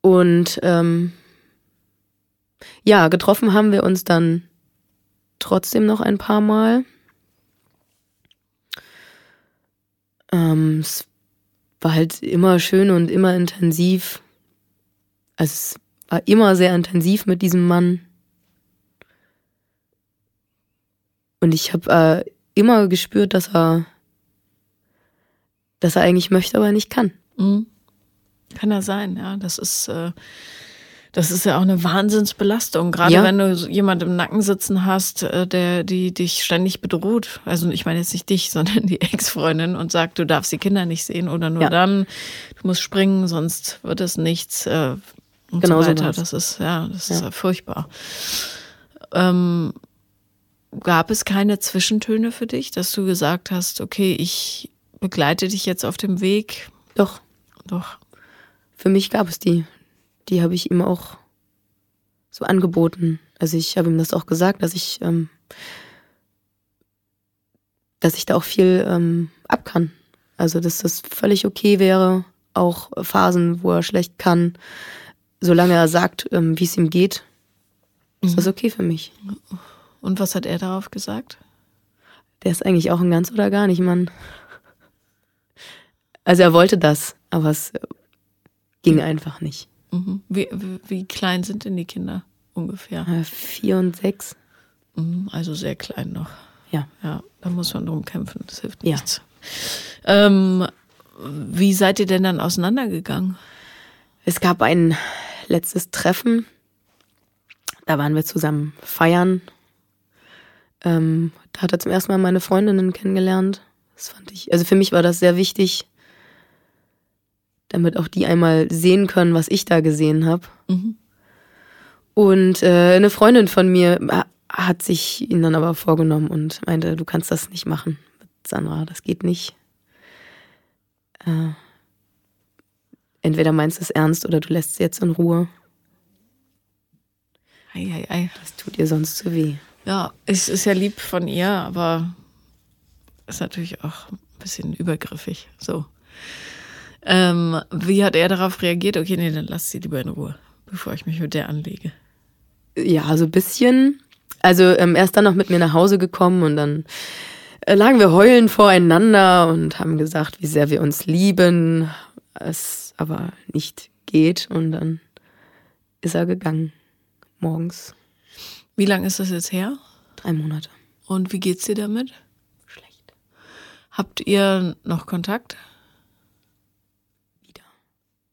[SPEAKER 2] Und ähm, ja, getroffen haben wir uns dann trotzdem noch ein paar Mal. Ähm, es war halt immer schön und immer intensiv. Also es war immer sehr intensiv mit diesem Mann. Und ich habe äh, immer gespürt, dass er, dass er eigentlich möchte, aber nicht kann.
[SPEAKER 1] Mhm. Kann er sein, ja. Das ist, äh, Das ist ja auch eine Wahnsinnsbelastung, gerade
[SPEAKER 2] Ja.
[SPEAKER 1] wenn du so jemand im Nacken sitzen hast, äh, der die dich ständig bedroht. Also ich meine jetzt nicht dich, sondern die Ex-Freundin und sagt, du darfst die Kinder nicht sehen oder nur
[SPEAKER 2] Ja.
[SPEAKER 1] dann, du musst springen, sonst wird es nichts äh, und
[SPEAKER 2] Genau
[SPEAKER 1] so weiter. das ist ja, das ist
[SPEAKER 2] Ja.
[SPEAKER 1] ja furchtbar. Ähm, gab es keine Zwischentöne für dich, dass du gesagt hast, okay, ich begleite dich jetzt auf dem Weg?
[SPEAKER 2] Doch,
[SPEAKER 1] Doch.
[SPEAKER 2] für mich gab es die. Die habe ich ihm auch so angeboten. Also ich habe ihm das auch gesagt, dass ich, ähm, dass ich da auch viel ähm, ab kann. Also dass das völlig okay wäre, auch Phasen, wo er schlecht kann, solange er sagt, ähm, wie es ihm geht, ist das okay für mich.
[SPEAKER 1] Und was hat er darauf gesagt?
[SPEAKER 2] Der ist eigentlich auch ein ganz oder gar nicht Mann. Also er wollte das, aber es äh, ging einfach nicht.
[SPEAKER 1] Mhm. Wie, wie, klein sind denn die Kinder ungefähr?
[SPEAKER 2] Äh, Vier und sechs.
[SPEAKER 1] Mhm, Also sehr klein noch.
[SPEAKER 2] Ja.
[SPEAKER 1] Ja, da muss man drum kämpfen. Das hilft
[SPEAKER 2] Ja.
[SPEAKER 1] nichts. Ähm, wie seid ihr denn dann auseinandergegangen?
[SPEAKER 2] Es gab ein letztes Treffen. Da waren wir zusammen feiern. Ähm, da hat er zum ersten Mal meine Freundinnen kennengelernt. Das fand ich, also für mich war das sehr wichtig, damit auch die einmal sehen können, was ich da gesehen habe.
[SPEAKER 1] Mhm.
[SPEAKER 2] Und äh, eine Freundin von mir ha- hat sich ihn dann aber vorgenommen und meinte, du kannst das nicht machen mit Sandra, das geht nicht. Äh, entweder meinst du es ernst oder du lässt sie jetzt in Ruhe.
[SPEAKER 1] Ei, ei, ei.
[SPEAKER 2] Das tut ihr sonst zu weh.
[SPEAKER 1] Ja, es ist ja lieb von ihr, aber ist natürlich auch ein bisschen übergriffig. So. Ähm, wie hat er darauf reagiert? Okay, nee, dann lass sie lieber in Ruhe, bevor ich mich mit der anlege.
[SPEAKER 2] Ja, so ein bisschen. Also ähm, er ist dann noch mit mir nach Hause gekommen und dann äh, lagen wir heulen voreinander und haben gesagt, wie sehr wir uns lieben, es aber nicht geht. Und dann ist er gegangen. Morgens.
[SPEAKER 1] Wie lange ist das jetzt her?
[SPEAKER 2] Drei Monate.
[SPEAKER 1] Und wie geht's dir damit?
[SPEAKER 2] Schlecht.
[SPEAKER 1] Habt ihr noch Kontakt?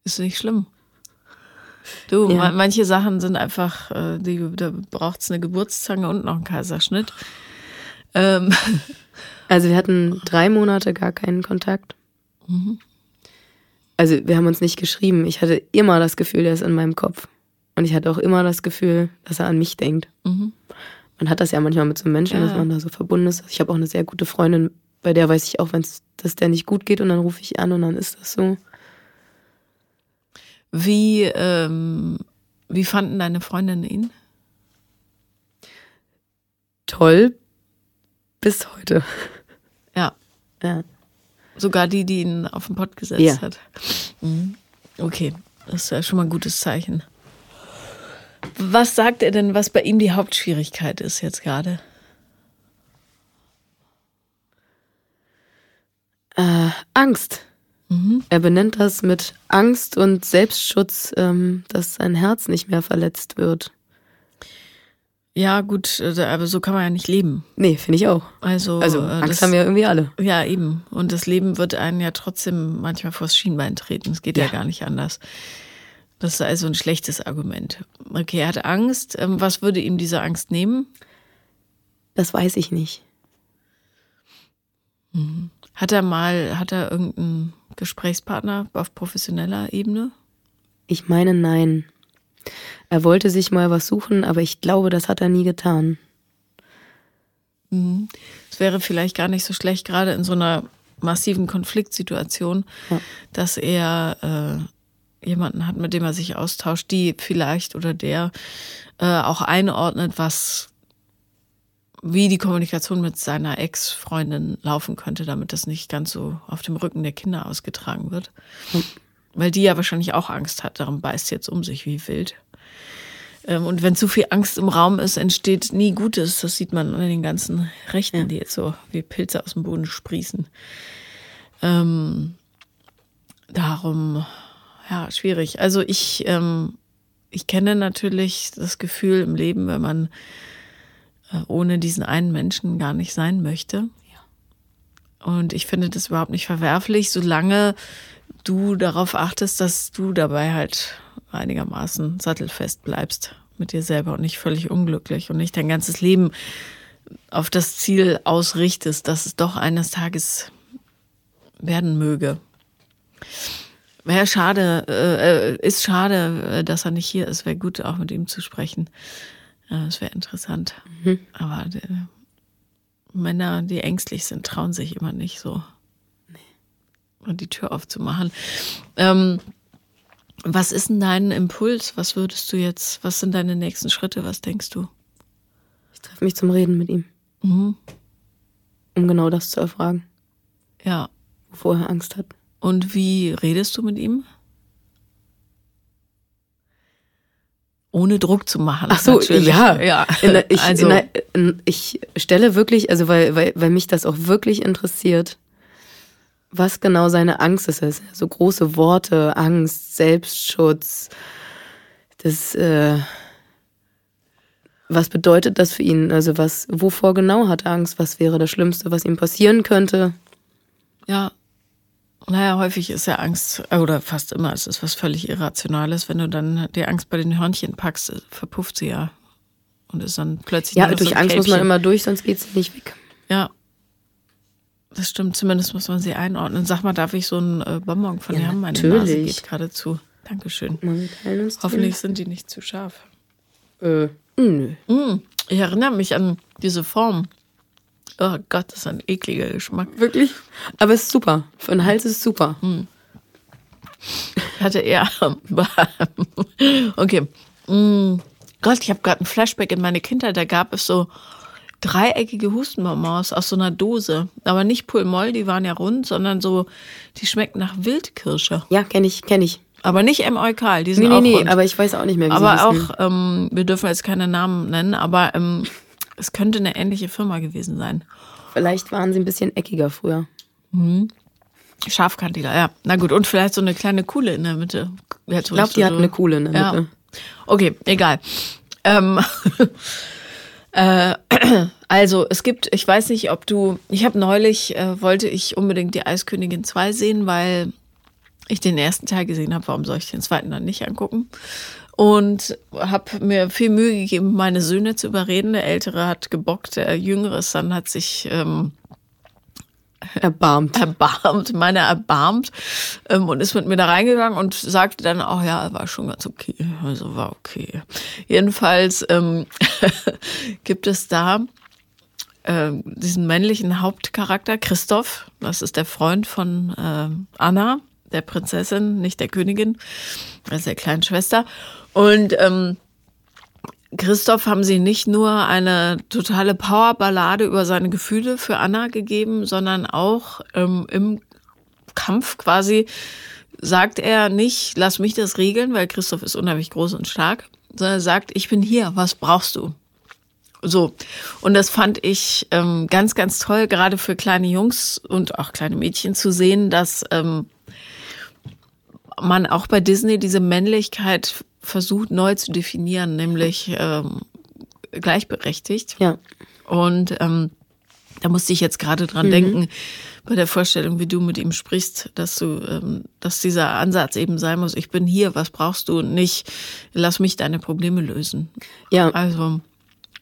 [SPEAKER 1] Ist nicht schlimm. Du,
[SPEAKER 2] Ja.
[SPEAKER 1] ma- manche Sachen sind einfach, äh, die, da braucht's eine Geburtszange und noch einen Kaiserschnitt. Ähm,
[SPEAKER 2] Also wir hatten drei Monate gar keinen Kontakt. Also wir haben uns nicht geschrieben. Ich hatte immer das Gefühl, der ist in meinem Kopf. Und ich hatte auch immer das Gefühl, dass er an mich denkt.
[SPEAKER 1] Mhm.
[SPEAKER 2] Man hat das ja manchmal mit so Menschen,
[SPEAKER 1] Ja.
[SPEAKER 2] dass man da so verbunden ist. Ich habe auch eine sehr gute Freundin, bei der weiß ich auch, wenn es dass der nicht gut geht und dann rufe ich an und dann ist das so.
[SPEAKER 1] Wie, ähm, wie fanden deine Freundinnen ihn?
[SPEAKER 2] Toll bis heute.
[SPEAKER 1] Ja,
[SPEAKER 2] Ja.
[SPEAKER 1] sogar die, die ihn auf den Pott gesetzt
[SPEAKER 2] Ja.
[SPEAKER 1] hat. Mhm. Okay, das ist ja schon mal ein gutes Zeichen. Was sagt er denn, was bei ihm die Hauptschwierigkeit ist jetzt gerade?
[SPEAKER 2] Äh, Angst.
[SPEAKER 1] Mhm.
[SPEAKER 2] Er benennt das mit Angst und Selbstschutz, ähm, dass sein Herz nicht mehr verletzt wird.
[SPEAKER 1] Ja, gut, äh, aber so kann man ja nicht leben.
[SPEAKER 2] Nee, finde ich auch.
[SPEAKER 1] Also,
[SPEAKER 2] Also
[SPEAKER 1] äh,
[SPEAKER 2] Angst
[SPEAKER 1] das-
[SPEAKER 2] haben wir irgendwie alle.
[SPEAKER 1] Ja, eben. Und das Leben wird einen ja trotzdem manchmal vors Schienbein treten. Es geht ja.
[SPEAKER 2] Ja.
[SPEAKER 1] gar nicht anders. Das ist also ein schlechtes Argument. Okay, er hat Angst. Ähm, Was würde ihm diese Angst nehmen?
[SPEAKER 2] Das weiß ich nicht.
[SPEAKER 1] Hat er mal, hat er irgendeinen Gesprächspartner auf professioneller Ebene?
[SPEAKER 2] Ich meine, nein. Er wollte sich mal was suchen, aber ich glaube, das hat er nie getan.
[SPEAKER 1] Es wäre vielleicht gar nicht so schlecht, gerade in so einer massiven Konfliktsituation,
[SPEAKER 2] Ja.
[SPEAKER 1] dass er äh, jemanden hat, mit dem er sich austauscht, die vielleicht oder der äh, auch einordnet, was wie die Kommunikation mit seiner Ex-Freundin laufen könnte, damit das nicht ganz so auf dem Rücken der Kinder ausgetragen wird. Weil die ja wahrscheinlich auch Angst hat, darum beißt sie jetzt um sich wie wild. Ähm, Und wenn zu viel Angst im Raum ist, entsteht nie Gutes. Das sieht man an den ganzen Rechten, die jetzt so wie Pilze aus dem Boden sprießen. Ähm, darum, ja, schwierig. Also ich, ähm, ich kenne natürlich das Gefühl im Leben, wenn man ohne diesen einen Menschen gar nicht sein möchte. Und ich finde das überhaupt nicht verwerflich, solange du darauf achtest, dass du dabei halt einigermaßen sattelfest bleibst mit dir selber und nicht völlig unglücklich und nicht dein ganzes Leben auf das Ziel ausrichtest, dass es doch eines Tages werden möge. Wäre schade, äh, ist schade, äh, dass er nicht hier ist. Wäre gut, auch mit ihm zu sprechen. Es wäre interessant. Mhm. Aber die, Männer, die ängstlich sind, trauen sich immer nicht so. Nee. Und die Tür aufzumachen. Ähm, was ist denn dein Impuls? Was würdest du jetzt, was sind deine nächsten Schritte? Was denkst du?
[SPEAKER 2] Ich treffe mich zum Reden mit ihm. Mhm. Um genau das zu erfragen.
[SPEAKER 1] Ja.
[SPEAKER 2] Wovor er Angst hat.
[SPEAKER 1] Und wie redest du mit ihm? Ohne Druck zu machen.
[SPEAKER 2] Ach so, ja. ja. Der, ich, also. Der, ich stelle wirklich, also weil, weil, weil mich das auch wirklich interessiert, was genau seine Angst ist. So also große Worte, Angst, Selbstschutz. Das, äh, was bedeutet das für ihn? Also was, wovor genau hat er Angst? Was wäre das Schlimmste, was ihm passieren könnte?
[SPEAKER 1] Ja. Naja, häufig ist ja Angst, äh, oder fast immer ist es was völlig Irrationales. Wenn du dann die Angst bei den Hörnchen packst, verpufft sie ja. Und ist dann plötzlich.
[SPEAKER 2] Ja, durch so Angst Käppchen. muss man immer durch, sonst geht sie nicht weg.
[SPEAKER 1] Ja, das stimmt, zumindest muss man sie einordnen. Sag mal, darf ich so einen äh, Bonbon von ja, dir haben? Meine natürlich. Nase geht gerade zu. Dankeschön. Hoffentlich sind die nicht zu scharf.
[SPEAKER 2] Äh, nö.
[SPEAKER 1] Mm, ich erinnere mich an diese Form. Oh Gott, das ist ein ekliger Geschmack.
[SPEAKER 2] Wirklich? Aber es ist super. Für den Hals ist es super. Mm.
[SPEAKER 1] Ich hatte eher. okay. Mm. Gott, ich habe gerade ein Flashback in meine Kindheit. Da gab es so dreieckige Hustenbonbons aus so einer Dose. Aber nicht Pulmoll, die waren ja rund, sondern so, die schmecken nach Wildkirsche.
[SPEAKER 2] Ja, kenne ich, kenne ich.
[SPEAKER 1] Aber nicht M. Eukal, die sind
[SPEAKER 2] nee,
[SPEAKER 1] auch
[SPEAKER 2] nee,
[SPEAKER 1] rund.
[SPEAKER 2] aber ich weiß auch nicht mehr, wie
[SPEAKER 1] Aber auch, ähm, wir dürfen jetzt keine Namen nennen, aber ähm, es könnte eine ähnliche Firma gewesen sein.
[SPEAKER 2] Vielleicht waren sie ein bisschen eckiger früher.
[SPEAKER 1] Mhm. Scharfkantiger, ja. Na gut, und vielleicht so eine kleine Kuhle in der Mitte.
[SPEAKER 2] ich glaube, die hat eine Kuhle in der Mitte. Ja.
[SPEAKER 1] Okay, egal. Ähm, äh, also es gibt, ich weiß nicht, ob du, ich habe neulich, äh, wollte ich unbedingt die Eiskönigin 2 sehen, weil ich den ersten Teil gesehen habe. Warum soll ich den zweiten dann nicht angucken? Und habe mir viel Mühe gegeben, meine Söhne zu überreden. Der Ältere hat gebockt, der Jüngere dann hat sich ähm,
[SPEAKER 2] Erbarmt.
[SPEAKER 1] Erbarmt, meine erbarmt ähm, und ist mit mir da reingegangen und sagte dann auch, ja, war schon ganz okay. Also war okay. Jedenfalls ähm, gibt es da äh, diesen männlichen Hauptcharakter, Christoph. Das ist der Freund von äh, Anna, der Prinzessin, nicht der Königin, also der kleinen Schwester. Und ähm, Christoph haben sie nicht nur eine totale Powerballade über seine Gefühle für Anna gegeben, sondern auch ähm, im Kampf quasi sagt er nicht, lass mich das regeln, weil Christoph ist unheimlich groß und stark, sondern er sagt, ich bin hier, was brauchst du? So. Und das fand ich ähm, ganz, ganz toll, gerade für kleine Jungs und auch kleine Mädchen zu sehen, dass ähm, man auch bei Disney diese Männlichkeit versucht neu zu definieren, nämlich ähm, gleichberechtigt.
[SPEAKER 2] Ja.
[SPEAKER 1] Und ähm, da musste ich jetzt gerade dran mhm. denken, bei der Vorstellung, wie du mit ihm sprichst, dass du, ähm, dass dieser Ansatz eben sein muss, ich bin hier, was brauchst du und nicht, lass mich deine Probleme lösen.
[SPEAKER 2] Ja.
[SPEAKER 1] Also,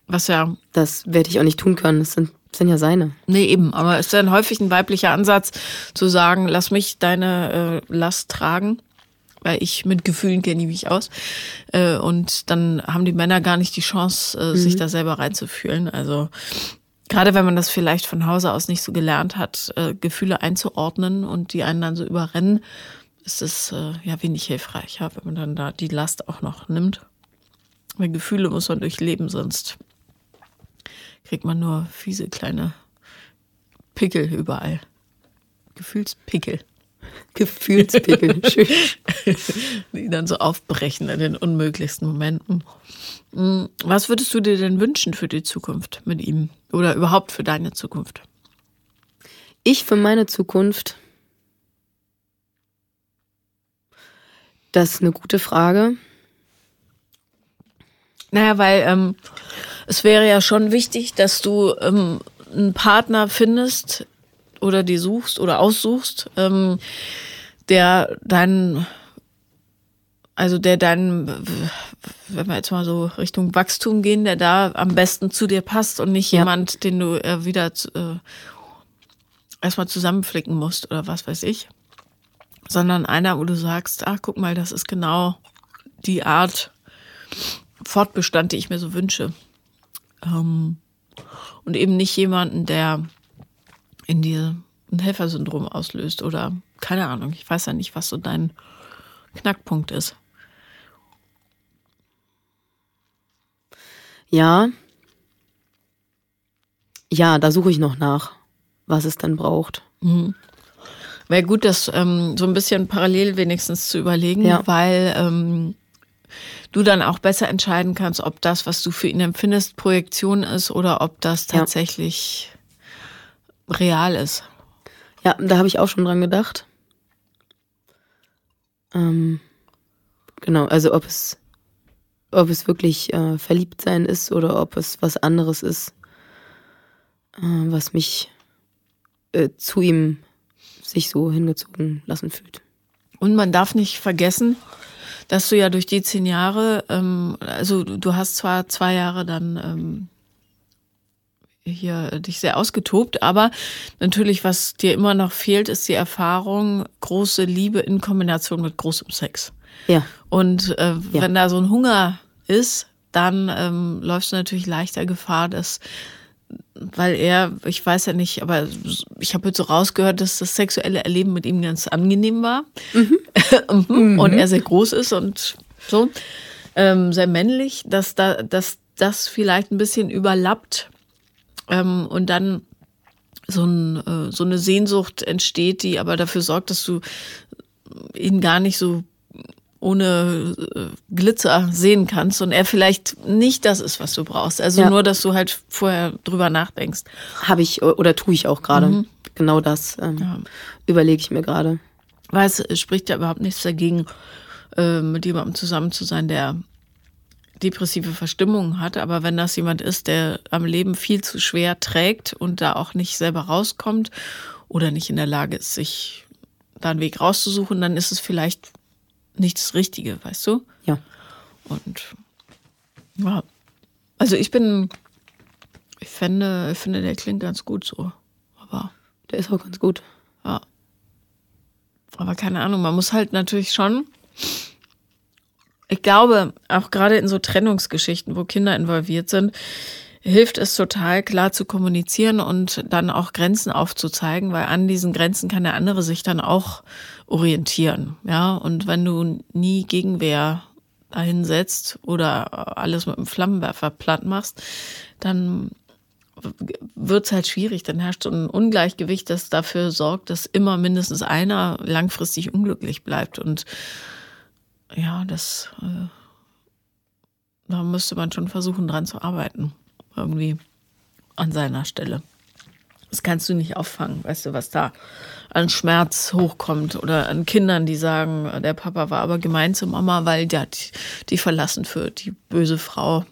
[SPEAKER 1] was ja.
[SPEAKER 2] Das werde ich auch nicht tun können. Das sind, sind ja seine.
[SPEAKER 1] Nee, eben. Aber es ist dann häufig ein weiblicher Ansatz, zu sagen, lass mich deine äh, Last tragen weil ich mit Gefühlen kenne ich mich aus. Äh, und dann haben die Männer gar nicht die Chance, äh, mhm. sich da selber reinzufühlen. Also gerade wenn man das vielleicht von Hause aus nicht so gelernt hat, äh, Gefühle einzuordnen und die einen dann so überrennen, ist es ja wenig hilfreich, ja, wenn man dann da die Last auch noch nimmt. Weil Gefühle muss man durchleben, sonst kriegt man nur fiese kleine Pickel überall. Gefühlspickel.
[SPEAKER 2] Gefühlspickel.
[SPEAKER 1] Die dann so aufbrechen in den unmöglichsten Momenten. Hm, was würdest du dir denn wünschen für die Zukunft mit ihm? Oder überhaupt für deine Zukunft?
[SPEAKER 2] Ich für meine Zukunft. Das ist eine gute Frage.
[SPEAKER 1] Naja, weil ähm, es wäre ja schon wichtig, dass du ähm, einen Partner findest, oder die suchst oder aussuchst, ähm, der deinen Also der dann, wenn wir jetzt mal so Richtung Wachstum gehen, der da am besten zu dir passt und nicht
[SPEAKER 2] Ja.
[SPEAKER 1] jemand, den du äh, wieder äh, erstmal zusammenflicken musst oder was weiß ich. Sondern einer, wo du sagst, ach guck mal, das ist genau die Art Fortbestand, die ich mir so wünsche. Ähm, und eben nicht jemanden, der in dir ein Helfersyndrom auslöst oder keine Ahnung, ich weiß ja nicht, was so dein Knackpunkt ist.
[SPEAKER 2] Ja. Ja, da suche ich noch nach, was es denn braucht.
[SPEAKER 1] Wäre gut, das ähm, so ein bisschen parallel wenigstens zu überlegen,
[SPEAKER 2] Ja.
[SPEAKER 1] weil ähm, du dann auch besser entscheiden kannst, ob das, was du für ihn empfindest, Projektion ist oder ob das
[SPEAKER 2] Ja.
[SPEAKER 1] Real ist.
[SPEAKER 2] Ja, da habe ich auch schon dran gedacht. Ähm, genau, also ob es, ob es wirklich äh, verliebt sein ist oder ob es was anderes ist, äh, was mich äh, zu ihm sich so hingezogen lassen fühlt.
[SPEAKER 1] Und man darf nicht vergessen, dass du ja durch die zehn Jahre, ähm, also du du hast zwar zwei Jahre dann ähm, hier äh, dich sehr ausgetobt, aber natürlich, was dir immer noch fehlt, ist die Erfahrung, große Liebe in Kombination mit großem Sex.
[SPEAKER 2] Ja,
[SPEAKER 1] Und äh, wenn da so ein Hunger ist, dann ähm, läufst du natürlich leichter Gefahr, dass, weil er, ich weiß ja nicht, aber ich habe jetzt so rausgehört, dass das sexuelle Erleben mit ihm ganz angenehm war. Mhm. und er sehr groß ist und so ähm, sehr männlich, dass da, dass das vielleicht ein bisschen überlappt ähm, und dann so, ein, äh, so eine Sehnsucht entsteht, die aber dafür sorgt, dass du ihn gar nicht so ohne äh, Glitzer sehen kannst und er vielleicht nicht das ist, was du brauchst. Also
[SPEAKER 2] Ja.
[SPEAKER 1] nur, dass du halt vorher drüber nachdenkst.
[SPEAKER 2] habe ich oder tue ich auch gerade. Genau das ähm, überlege ich mir gerade.
[SPEAKER 1] Weil es es spricht ja überhaupt nichts dagegen, äh, mit jemandem zusammen zu sein, der depressive Verstimmungen hat. Aber wenn das jemand ist, der am Leben viel zu schwer trägt und da auch nicht selber rauskommt oder nicht in der Lage ist, sich da einen Weg rauszusuchen, dann ist es vielleicht nicht das Richtige, weißt du?
[SPEAKER 2] Ja.
[SPEAKER 1] Und ja, also ich bin, ich finde, ich finde, der klingt ganz gut so. Aber
[SPEAKER 2] Der ist auch ganz gut.
[SPEAKER 1] ja. Aber keine Ahnung, man muss halt natürlich schon. Ich glaube, auch gerade in so Trennungsgeschichten, wo Kinder involviert sind, hilft es total klar zu kommunizieren und dann auch Grenzen aufzuzeigen, weil an diesen Grenzen kann der andere sich dann auch orientieren. Ja, und wenn du nie Gegenwehr dahinsetzt oder alles mit einem Flammenwerfer platt machst, dann wird's halt schwierig. Dann herrscht so ein Ungleichgewicht, das dafür sorgt, dass immer mindestens einer langfristig unglücklich bleibt. Und ja, das, äh, da müsste man schon versuchen, dran zu arbeiten. Irgendwie an seiner Stelle. Das kannst du nicht auffangen, weißt du, was da an Schmerz hochkommt oder an Kindern, die sagen, der Papa war aber gemein zu Mama, weil der hat die verlassen für die böse Frau.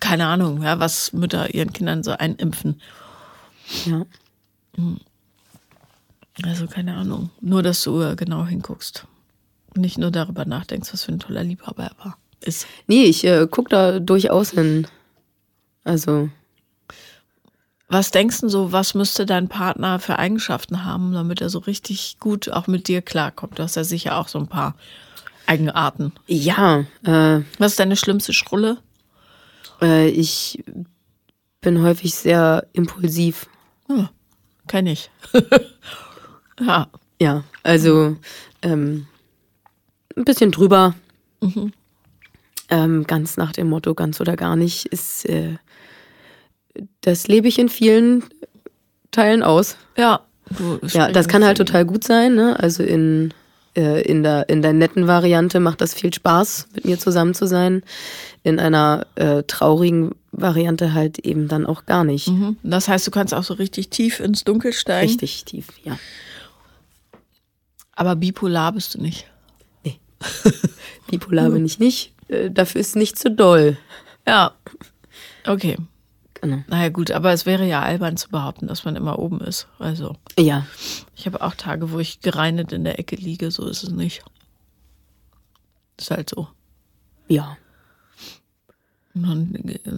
[SPEAKER 1] Keine Ahnung, ja, was Mütter ihren Kindern so einimpfen.
[SPEAKER 2] Ja.
[SPEAKER 1] Also keine Ahnung. Nur, dass du genau hinguckst. Und nicht nur darüber nachdenkst, was für ein toller Liebhaber er war. Ist.
[SPEAKER 2] Nee, ich äh, gucke da durchaus hin. Also,
[SPEAKER 1] Was denkst du so, was müsste dein Partner für Eigenschaften haben, damit er so richtig gut auch mit dir klarkommt? Du hast ja sicher auch so ein paar Eigenarten.
[SPEAKER 2] ja, äh,
[SPEAKER 1] Was ist deine schlimmste Schrulle?
[SPEAKER 2] äh, ich bin häufig sehr impulsiv.
[SPEAKER 1] Hm, kenn ich. ja.
[SPEAKER 2] Ja, also ähm, ein bisschen drüber. Ähm, ganz nach dem Motto, ganz oder gar nicht, ist äh, das lebe ich in vielen Teilen aus.
[SPEAKER 1] Ja.
[SPEAKER 2] Ja, das kann halt total gut sein. Ne? Also in, äh, in, der, in der netten Variante macht das viel Spaß, mit mir zusammen zu sein. In einer äh, traurigen Variante halt eben dann auch gar nicht.
[SPEAKER 1] Mhm. Das heißt, du kannst auch so richtig tief ins Dunkel steigen.
[SPEAKER 2] Richtig tief, ja.
[SPEAKER 1] Aber bipolar bist du nicht.
[SPEAKER 2] Bipolar bin ich nicht. Äh, dafür ist nicht zu doll.
[SPEAKER 1] Ja. Okay.
[SPEAKER 2] Genau.
[SPEAKER 1] Naja, gut, aber es wäre ja albern zu behaupten, dass man immer oben ist. Also,
[SPEAKER 2] Ja,
[SPEAKER 1] ich habe auch Tage, wo ich gereinigt in der Ecke liege, so ist es nicht. Ist halt so.
[SPEAKER 2] Ja.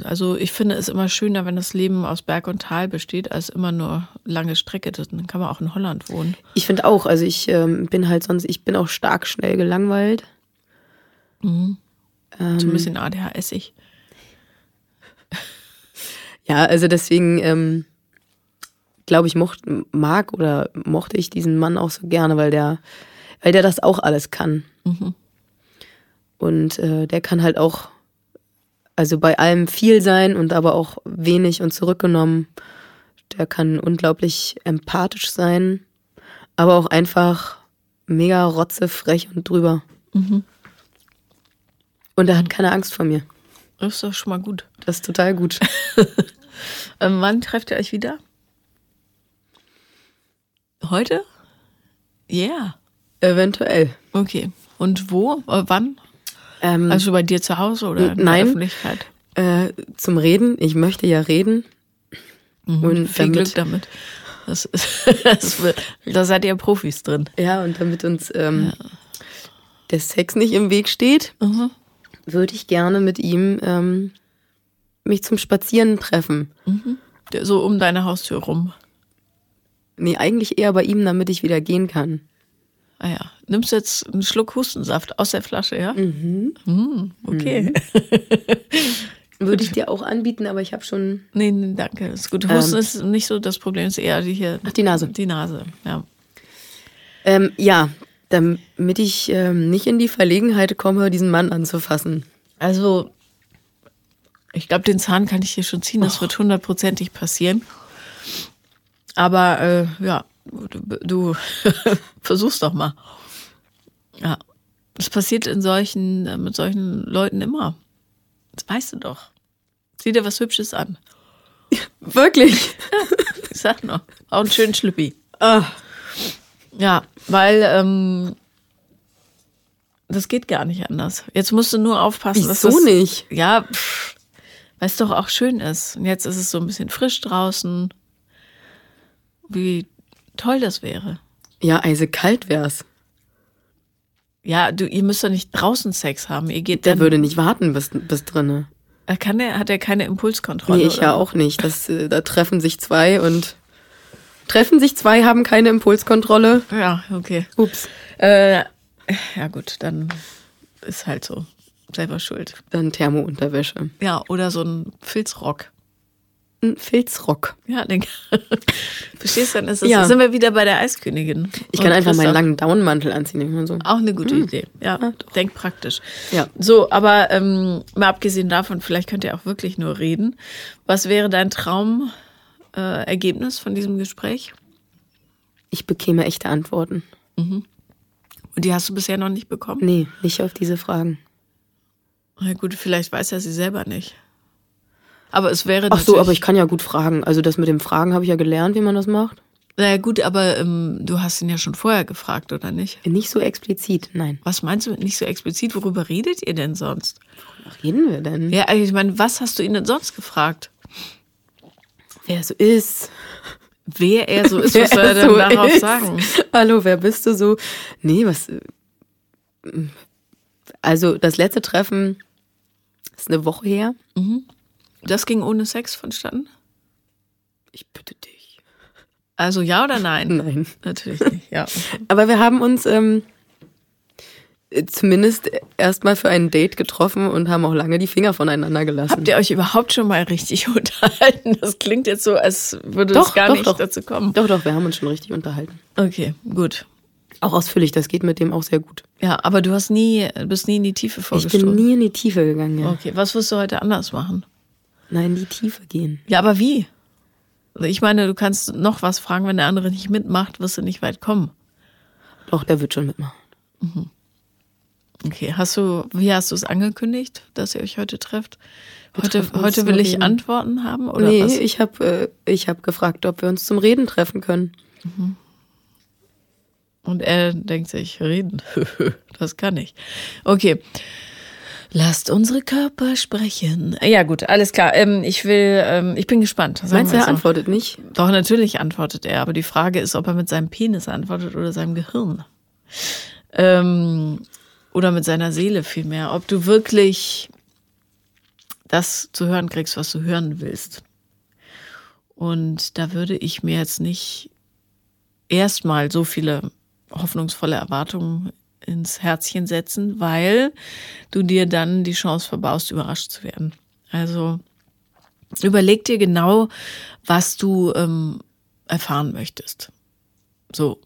[SPEAKER 1] Also ich finde es immer schöner, wenn das Leben aus Berg und Tal besteht, als immer nur lange Strecke. Dann kann man auch in Holland wohnen.
[SPEAKER 2] Ich finde auch, also ich ähm, bin halt sonst, ich bin auch stark schnell gelangweilt.
[SPEAKER 1] Mhm. Ähm, so ein bisschen ADHSig.
[SPEAKER 2] Ja, also deswegen ähm, glaube ich, mocht, mag oder mochte ich diesen Mann auch so gerne, weil der, weil der das auch alles kann. Mhm. Und äh, der kann halt auch also bei allem viel sein und aber auch wenig und zurückgenommen. Der kann unglaublich empathisch sein, aber auch einfach mega rotzefrech und drüber. Mhm. Und er hat keine Angst vor mir.
[SPEAKER 1] Das ist doch schon mal gut.
[SPEAKER 2] Das ist total gut.
[SPEAKER 1] ähm, wann trefft ihr euch wieder? Heute? Ja. Yeah.
[SPEAKER 2] Eventuell.
[SPEAKER 1] Okay. Und wo? Äh, wann? Ähm, also bei dir zu Hause oder in
[SPEAKER 2] nein, der Öffentlichkeit? Äh, zum Reden. Ich möchte ja reden.
[SPEAKER 1] Mhm, und viel damit, Glück damit. Das, ist, das wird, da seid ihr Profis drin.
[SPEAKER 2] Ja, und damit uns ähm, ja. der Sex nicht im Weg steht, mhm. würde ich gerne mit ihm ähm, mich zum Spazieren treffen.
[SPEAKER 1] Mhm. So um deine Haustür rum.
[SPEAKER 2] Nee, eigentlich eher bei ihm, damit ich wieder gehen kann.
[SPEAKER 1] Ah ja. Nimmst du jetzt einen Schluck Hustensaft aus der Flasche, ja? Mhm. Mhm, okay.
[SPEAKER 2] Mhm. Würde ich dir auch anbieten, aber ich habe schon.
[SPEAKER 1] Nee, nee, danke. Ist gut. Husten ähm, ist nicht so das Problem, ist eher die hier.
[SPEAKER 2] Ach, die Nase.
[SPEAKER 1] Die Nase, ja.
[SPEAKER 2] Ähm, ja, damit ich ähm, nicht in die Verlegenheit komme, diesen Mann anzufassen.
[SPEAKER 1] Also, ich glaube, den Zahn kann ich hier schon ziehen. Das oh. wird hundertprozentig passieren. Aber äh, ja, du, du versuch's doch mal. Ja. Das passiert in solchen, äh, mit solchen Leuten immer. Das weißt du doch. Sieh dir was Hübsches an.
[SPEAKER 2] Wirklich?
[SPEAKER 1] Ja, ich sag noch. Auch einen schönen Schlüppi. Ah. Ja, weil ähm, das geht gar nicht anders. Jetzt musst du nur aufpassen.
[SPEAKER 2] Wieso dass das, nicht?
[SPEAKER 1] Ja, weil es doch auch schön ist. Und jetzt ist es so ein bisschen frisch draußen. Wie toll das wäre.
[SPEAKER 2] Ja, also kalt wär's.
[SPEAKER 1] Ja, du, ihr müsst doch nicht draußen Sex haben. Ihr geht
[SPEAKER 2] Der würde nicht warten bis, bis drinne.
[SPEAKER 1] Er kann der, hat er keine Impulskontrolle?
[SPEAKER 2] Nee, ich oder? ja auch nicht. Das, äh, da treffen sich zwei und treffen sich zwei, haben keine Impulskontrolle.
[SPEAKER 1] Ja, okay. Ups. Äh, ja gut, dann ist halt so. Selber schuld.
[SPEAKER 2] Dann Thermounterwäsche.
[SPEAKER 1] Ja, oder so ein Filzrock
[SPEAKER 2] ein Filzrock.
[SPEAKER 1] Ja, den, verstehst du, dann ist es, ja. sind wir wieder bei der Eiskönigin.
[SPEAKER 2] Ich kann einfach meinen langen Daunenmantel anziehen. Und so.
[SPEAKER 1] Auch eine gute hm. Idee. Ja, ja denk praktisch. Ja. So, aber ähm, mal abgesehen davon, vielleicht könnt ihr auch wirklich nur reden. Was wäre dein Traumergebnis äh, von diesem Gespräch?
[SPEAKER 2] Ich bekäme echte Antworten. Mhm.
[SPEAKER 1] Und die hast du bisher noch nicht bekommen?
[SPEAKER 2] Nee, nicht auf diese Fragen.
[SPEAKER 1] Na gut, vielleicht weiß er sie selber nicht. Aber es wäre.
[SPEAKER 2] Ach so, aber ich kann ja gut fragen. Also das mit dem Fragen habe ich ja gelernt, wie man das macht.
[SPEAKER 1] Naja, gut, aber ähm, du hast ihn ja schon vorher gefragt, oder nicht?
[SPEAKER 2] Nicht so explizit, nein.
[SPEAKER 1] Was meinst du mit nicht so explizit? Worüber redet ihr denn sonst?
[SPEAKER 2] Worüber reden wir denn?
[SPEAKER 1] Ja, also ich meine, was hast du ihn denn sonst gefragt?
[SPEAKER 2] Wer er so ist.
[SPEAKER 1] Wer er so ist, was soll er denn so darauf ist. sagen?
[SPEAKER 2] Hallo, wer bist du so? Nee, was. Also, das letzte Treffen ist eine Woche her. Mhm.
[SPEAKER 1] Das ging ohne Sex vonstatten?
[SPEAKER 2] Ich bitte dich.
[SPEAKER 1] Also ja oder nein?
[SPEAKER 2] Nein.
[SPEAKER 1] Natürlich nicht, ja.
[SPEAKER 2] Aber wir haben uns ähm, zumindest erstmal für ein Date getroffen und haben auch lange die Finger voneinander gelassen.
[SPEAKER 1] Habt ihr euch überhaupt schon mal richtig unterhalten? Das klingt jetzt so, als würde doch, es gar doch, nicht
[SPEAKER 2] doch.
[SPEAKER 1] dazu kommen.
[SPEAKER 2] Doch, doch, wir haben uns schon richtig unterhalten.
[SPEAKER 1] Okay, gut.
[SPEAKER 2] Auch ausführlich, das geht mit dem auch sehr gut.
[SPEAKER 1] Ja, aber du hast nie, bist nie in die Tiefe vorgestoßen.
[SPEAKER 2] Ich bin nie in die Tiefe gegangen, ja.
[SPEAKER 1] Okay, was wirst du heute anders machen?
[SPEAKER 2] Nein, in die Tiefe gehen.
[SPEAKER 1] Ja, aber wie? Ich meine, du kannst noch was fragen, wenn der andere nicht mitmacht, wirst du nicht weit kommen.
[SPEAKER 2] Doch, der wird schon mitmachen.
[SPEAKER 1] Mhm. Okay, hast du, wie hast du es angekündigt, dass ihr euch heute trefft? Heute, heute will ich reden. Antworten haben oder
[SPEAKER 2] nee,
[SPEAKER 1] was?
[SPEAKER 2] ich habe äh, ich hab gefragt, ob wir uns zum Reden treffen können. Mhm.
[SPEAKER 1] Und er denkt sich, reden, das kann ich. Okay. Lasst unsere Körper sprechen. Ja, gut, alles klar. Ähm, ich will, ähm, ich bin gespannt.
[SPEAKER 2] Meinst du, er so. antwortet nicht?
[SPEAKER 1] Doch, natürlich antwortet er. Aber die Frage ist, ob er mit seinem Penis antwortet oder seinem Gehirn. Ähm, oder mit seiner Seele vielmehr, ob du wirklich das zu hören kriegst, was du hören willst. Und da würde ich mir jetzt nicht erstmal so viele hoffnungsvolle Erwartungen ins Herzchen setzen, weil du dir dann die Chance verbaust, überrascht zu werden. Also überleg dir genau, was du ähm, erfahren möchtest. So.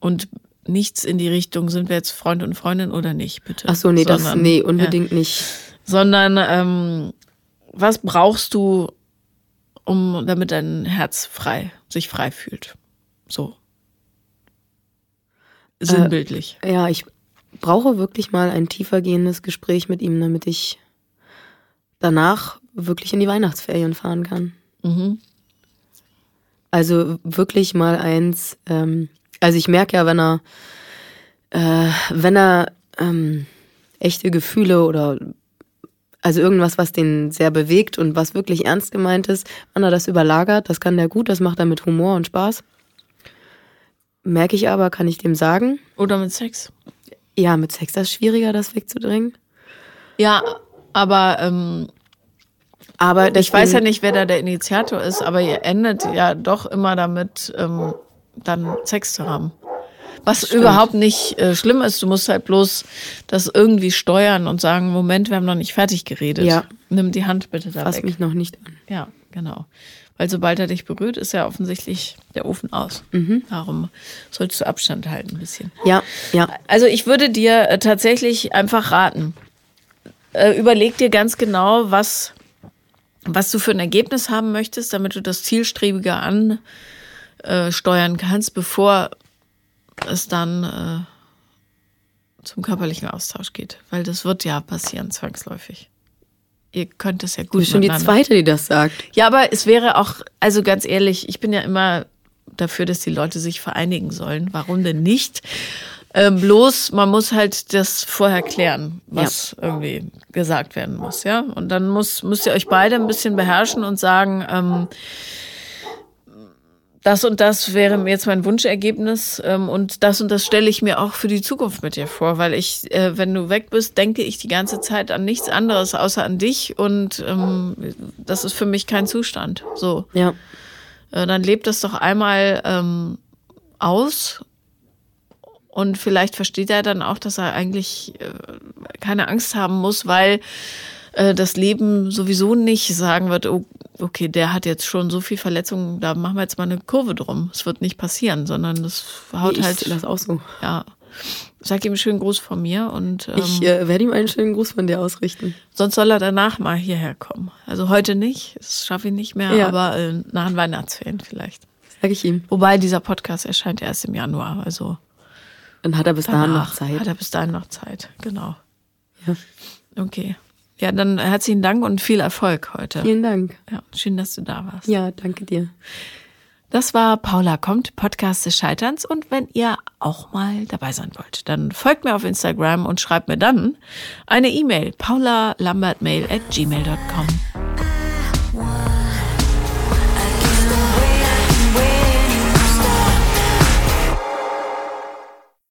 [SPEAKER 1] Und nichts in die Richtung, sind wir jetzt Freund und Freundin oder nicht, bitte.
[SPEAKER 2] Ach so, nee, Sondern, das, nee, unbedingt ja. nicht.
[SPEAKER 1] Sondern, ähm, was brauchst du, um, damit dein Herz frei, sich frei fühlt? So. Sinnbildlich.
[SPEAKER 2] Äh, ja, ich brauche wirklich mal ein tiefergehendes Gespräch mit ihm, damit ich danach wirklich in die Weihnachtsferien fahren kann. Mhm. Also wirklich mal eins, ähm, also ich merke ja, wenn er, äh, wenn er ähm, echte Gefühle oder also irgendwas, was den sehr bewegt und was wirklich ernst gemeint ist, wenn er das überlagert, das kann der gut, das macht er mit Humor und Spaß. Merke ich aber, kann ich dem sagen.
[SPEAKER 1] Oder mit Sex.
[SPEAKER 2] Ja, mit Sex, das ist schwieriger, das wegzudrängen.
[SPEAKER 1] Ja, aber, ähm, aber ich weiß ja nicht, wer da der Initiator ist, aber ihr endet ja doch immer damit, ähm, dann Sex zu haben. Was überhaupt nicht äh, schlimm ist, du musst halt bloß das irgendwie steuern und sagen, Moment, wir haben noch nicht fertig geredet. Ja. Nimm die Hand bitte da
[SPEAKER 2] Fass
[SPEAKER 1] weg.
[SPEAKER 2] mich noch nicht an.
[SPEAKER 1] Ja, genau. Weil sobald er dich berührt, ist ja offensichtlich der Ofen aus. Mhm. Darum solltest du Abstand halten ein bisschen.
[SPEAKER 2] Ja, ja.
[SPEAKER 1] Also ich würde dir äh, tatsächlich einfach raten. Äh, überleg dir ganz genau, was, was du für ein Ergebnis haben möchtest, damit du das zielstrebiger ansteuern kannst, bevor es dann äh, zum körperlichen Austausch geht. Weil das wird ja passieren, zwangsläufig ihr könnt es ja gut. Du
[SPEAKER 2] bist schon die zweite, die das sagt.
[SPEAKER 1] Ja, aber es wäre auch, also ganz ehrlich, ich bin ja immer dafür, dass die Leute sich vereinigen sollen. Warum denn nicht? Ähm, bloß, man muss halt das vorher klären, was ja. irgendwie gesagt werden muss, ja. Und dann muss, müsst ihr euch beide ein bisschen beherrschen und sagen, ähm, das und das wäre mir jetzt mein Wunschergebnis ähm, und das und das stelle ich mir auch für die Zukunft mit dir vor, weil ich, äh, wenn du weg bist, denke ich die ganze Zeit an nichts anderes außer an dich und ähm, das ist für mich kein Zustand. So.
[SPEAKER 2] Ja.
[SPEAKER 1] Äh, dann lebt das doch einmal ähm, aus und vielleicht versteht er dann auch, dass er eigentlich äh, keine Angst haben muss, weil äh, das Leben sowieso nicht sagen wird, oh, okay, der hat jetzt schon so viel Verletzungen, da machen wir jetzt mal eine Kurve drum. Es wird nicht passieren, sondern das haut
[SPEAKER 2] ich
[SPEAKER 1] halt.
[SPEAKER 2] das auch so.
[SPEAKER 1] Ja. Sag ihm einen schönen Gruß von mir und
[SPEAKER 2] ähm, ich äh, werde ihm einen schönen Gruß von dir ausrichten.
[SPEAKER 1] Sonst soll er danach mal hierher kommen. Also heute nicht, das schaffe ich nicht mehr, ja. aber äh, nach den Weihnachtsferien vielleicht.
[SPEAKER 2] Sag ich ihm.
[SPEAKER 1] Wobei dieser Podcast erscheint erst im Januar, also.
[SPEAKER 2] Dann hat er bis dahin noch Zeit.
[SPEAKER 1] Hat er bis dahin noch Zeit, genau.
[SPEAKER 2] Ja.
[SPEAKER 1] Okay. Ja, dann herzlichen Dank und viel Erfolg heute.
[SPEAKER 2] Vielen Dank.
[SPEAKER 1] Ja, schön, dass du da warst.
[SPEAKER 2] Ja, danke dir.
[SPEAKER 1] Das war Paula kommt, Podcast des Scheiterns. Und wenn ihr auch mal dabei sein wollt, dann folgt mir auf Instagram und schreibt mir dann eine E-Mail, paulalambertmail at gmail.com.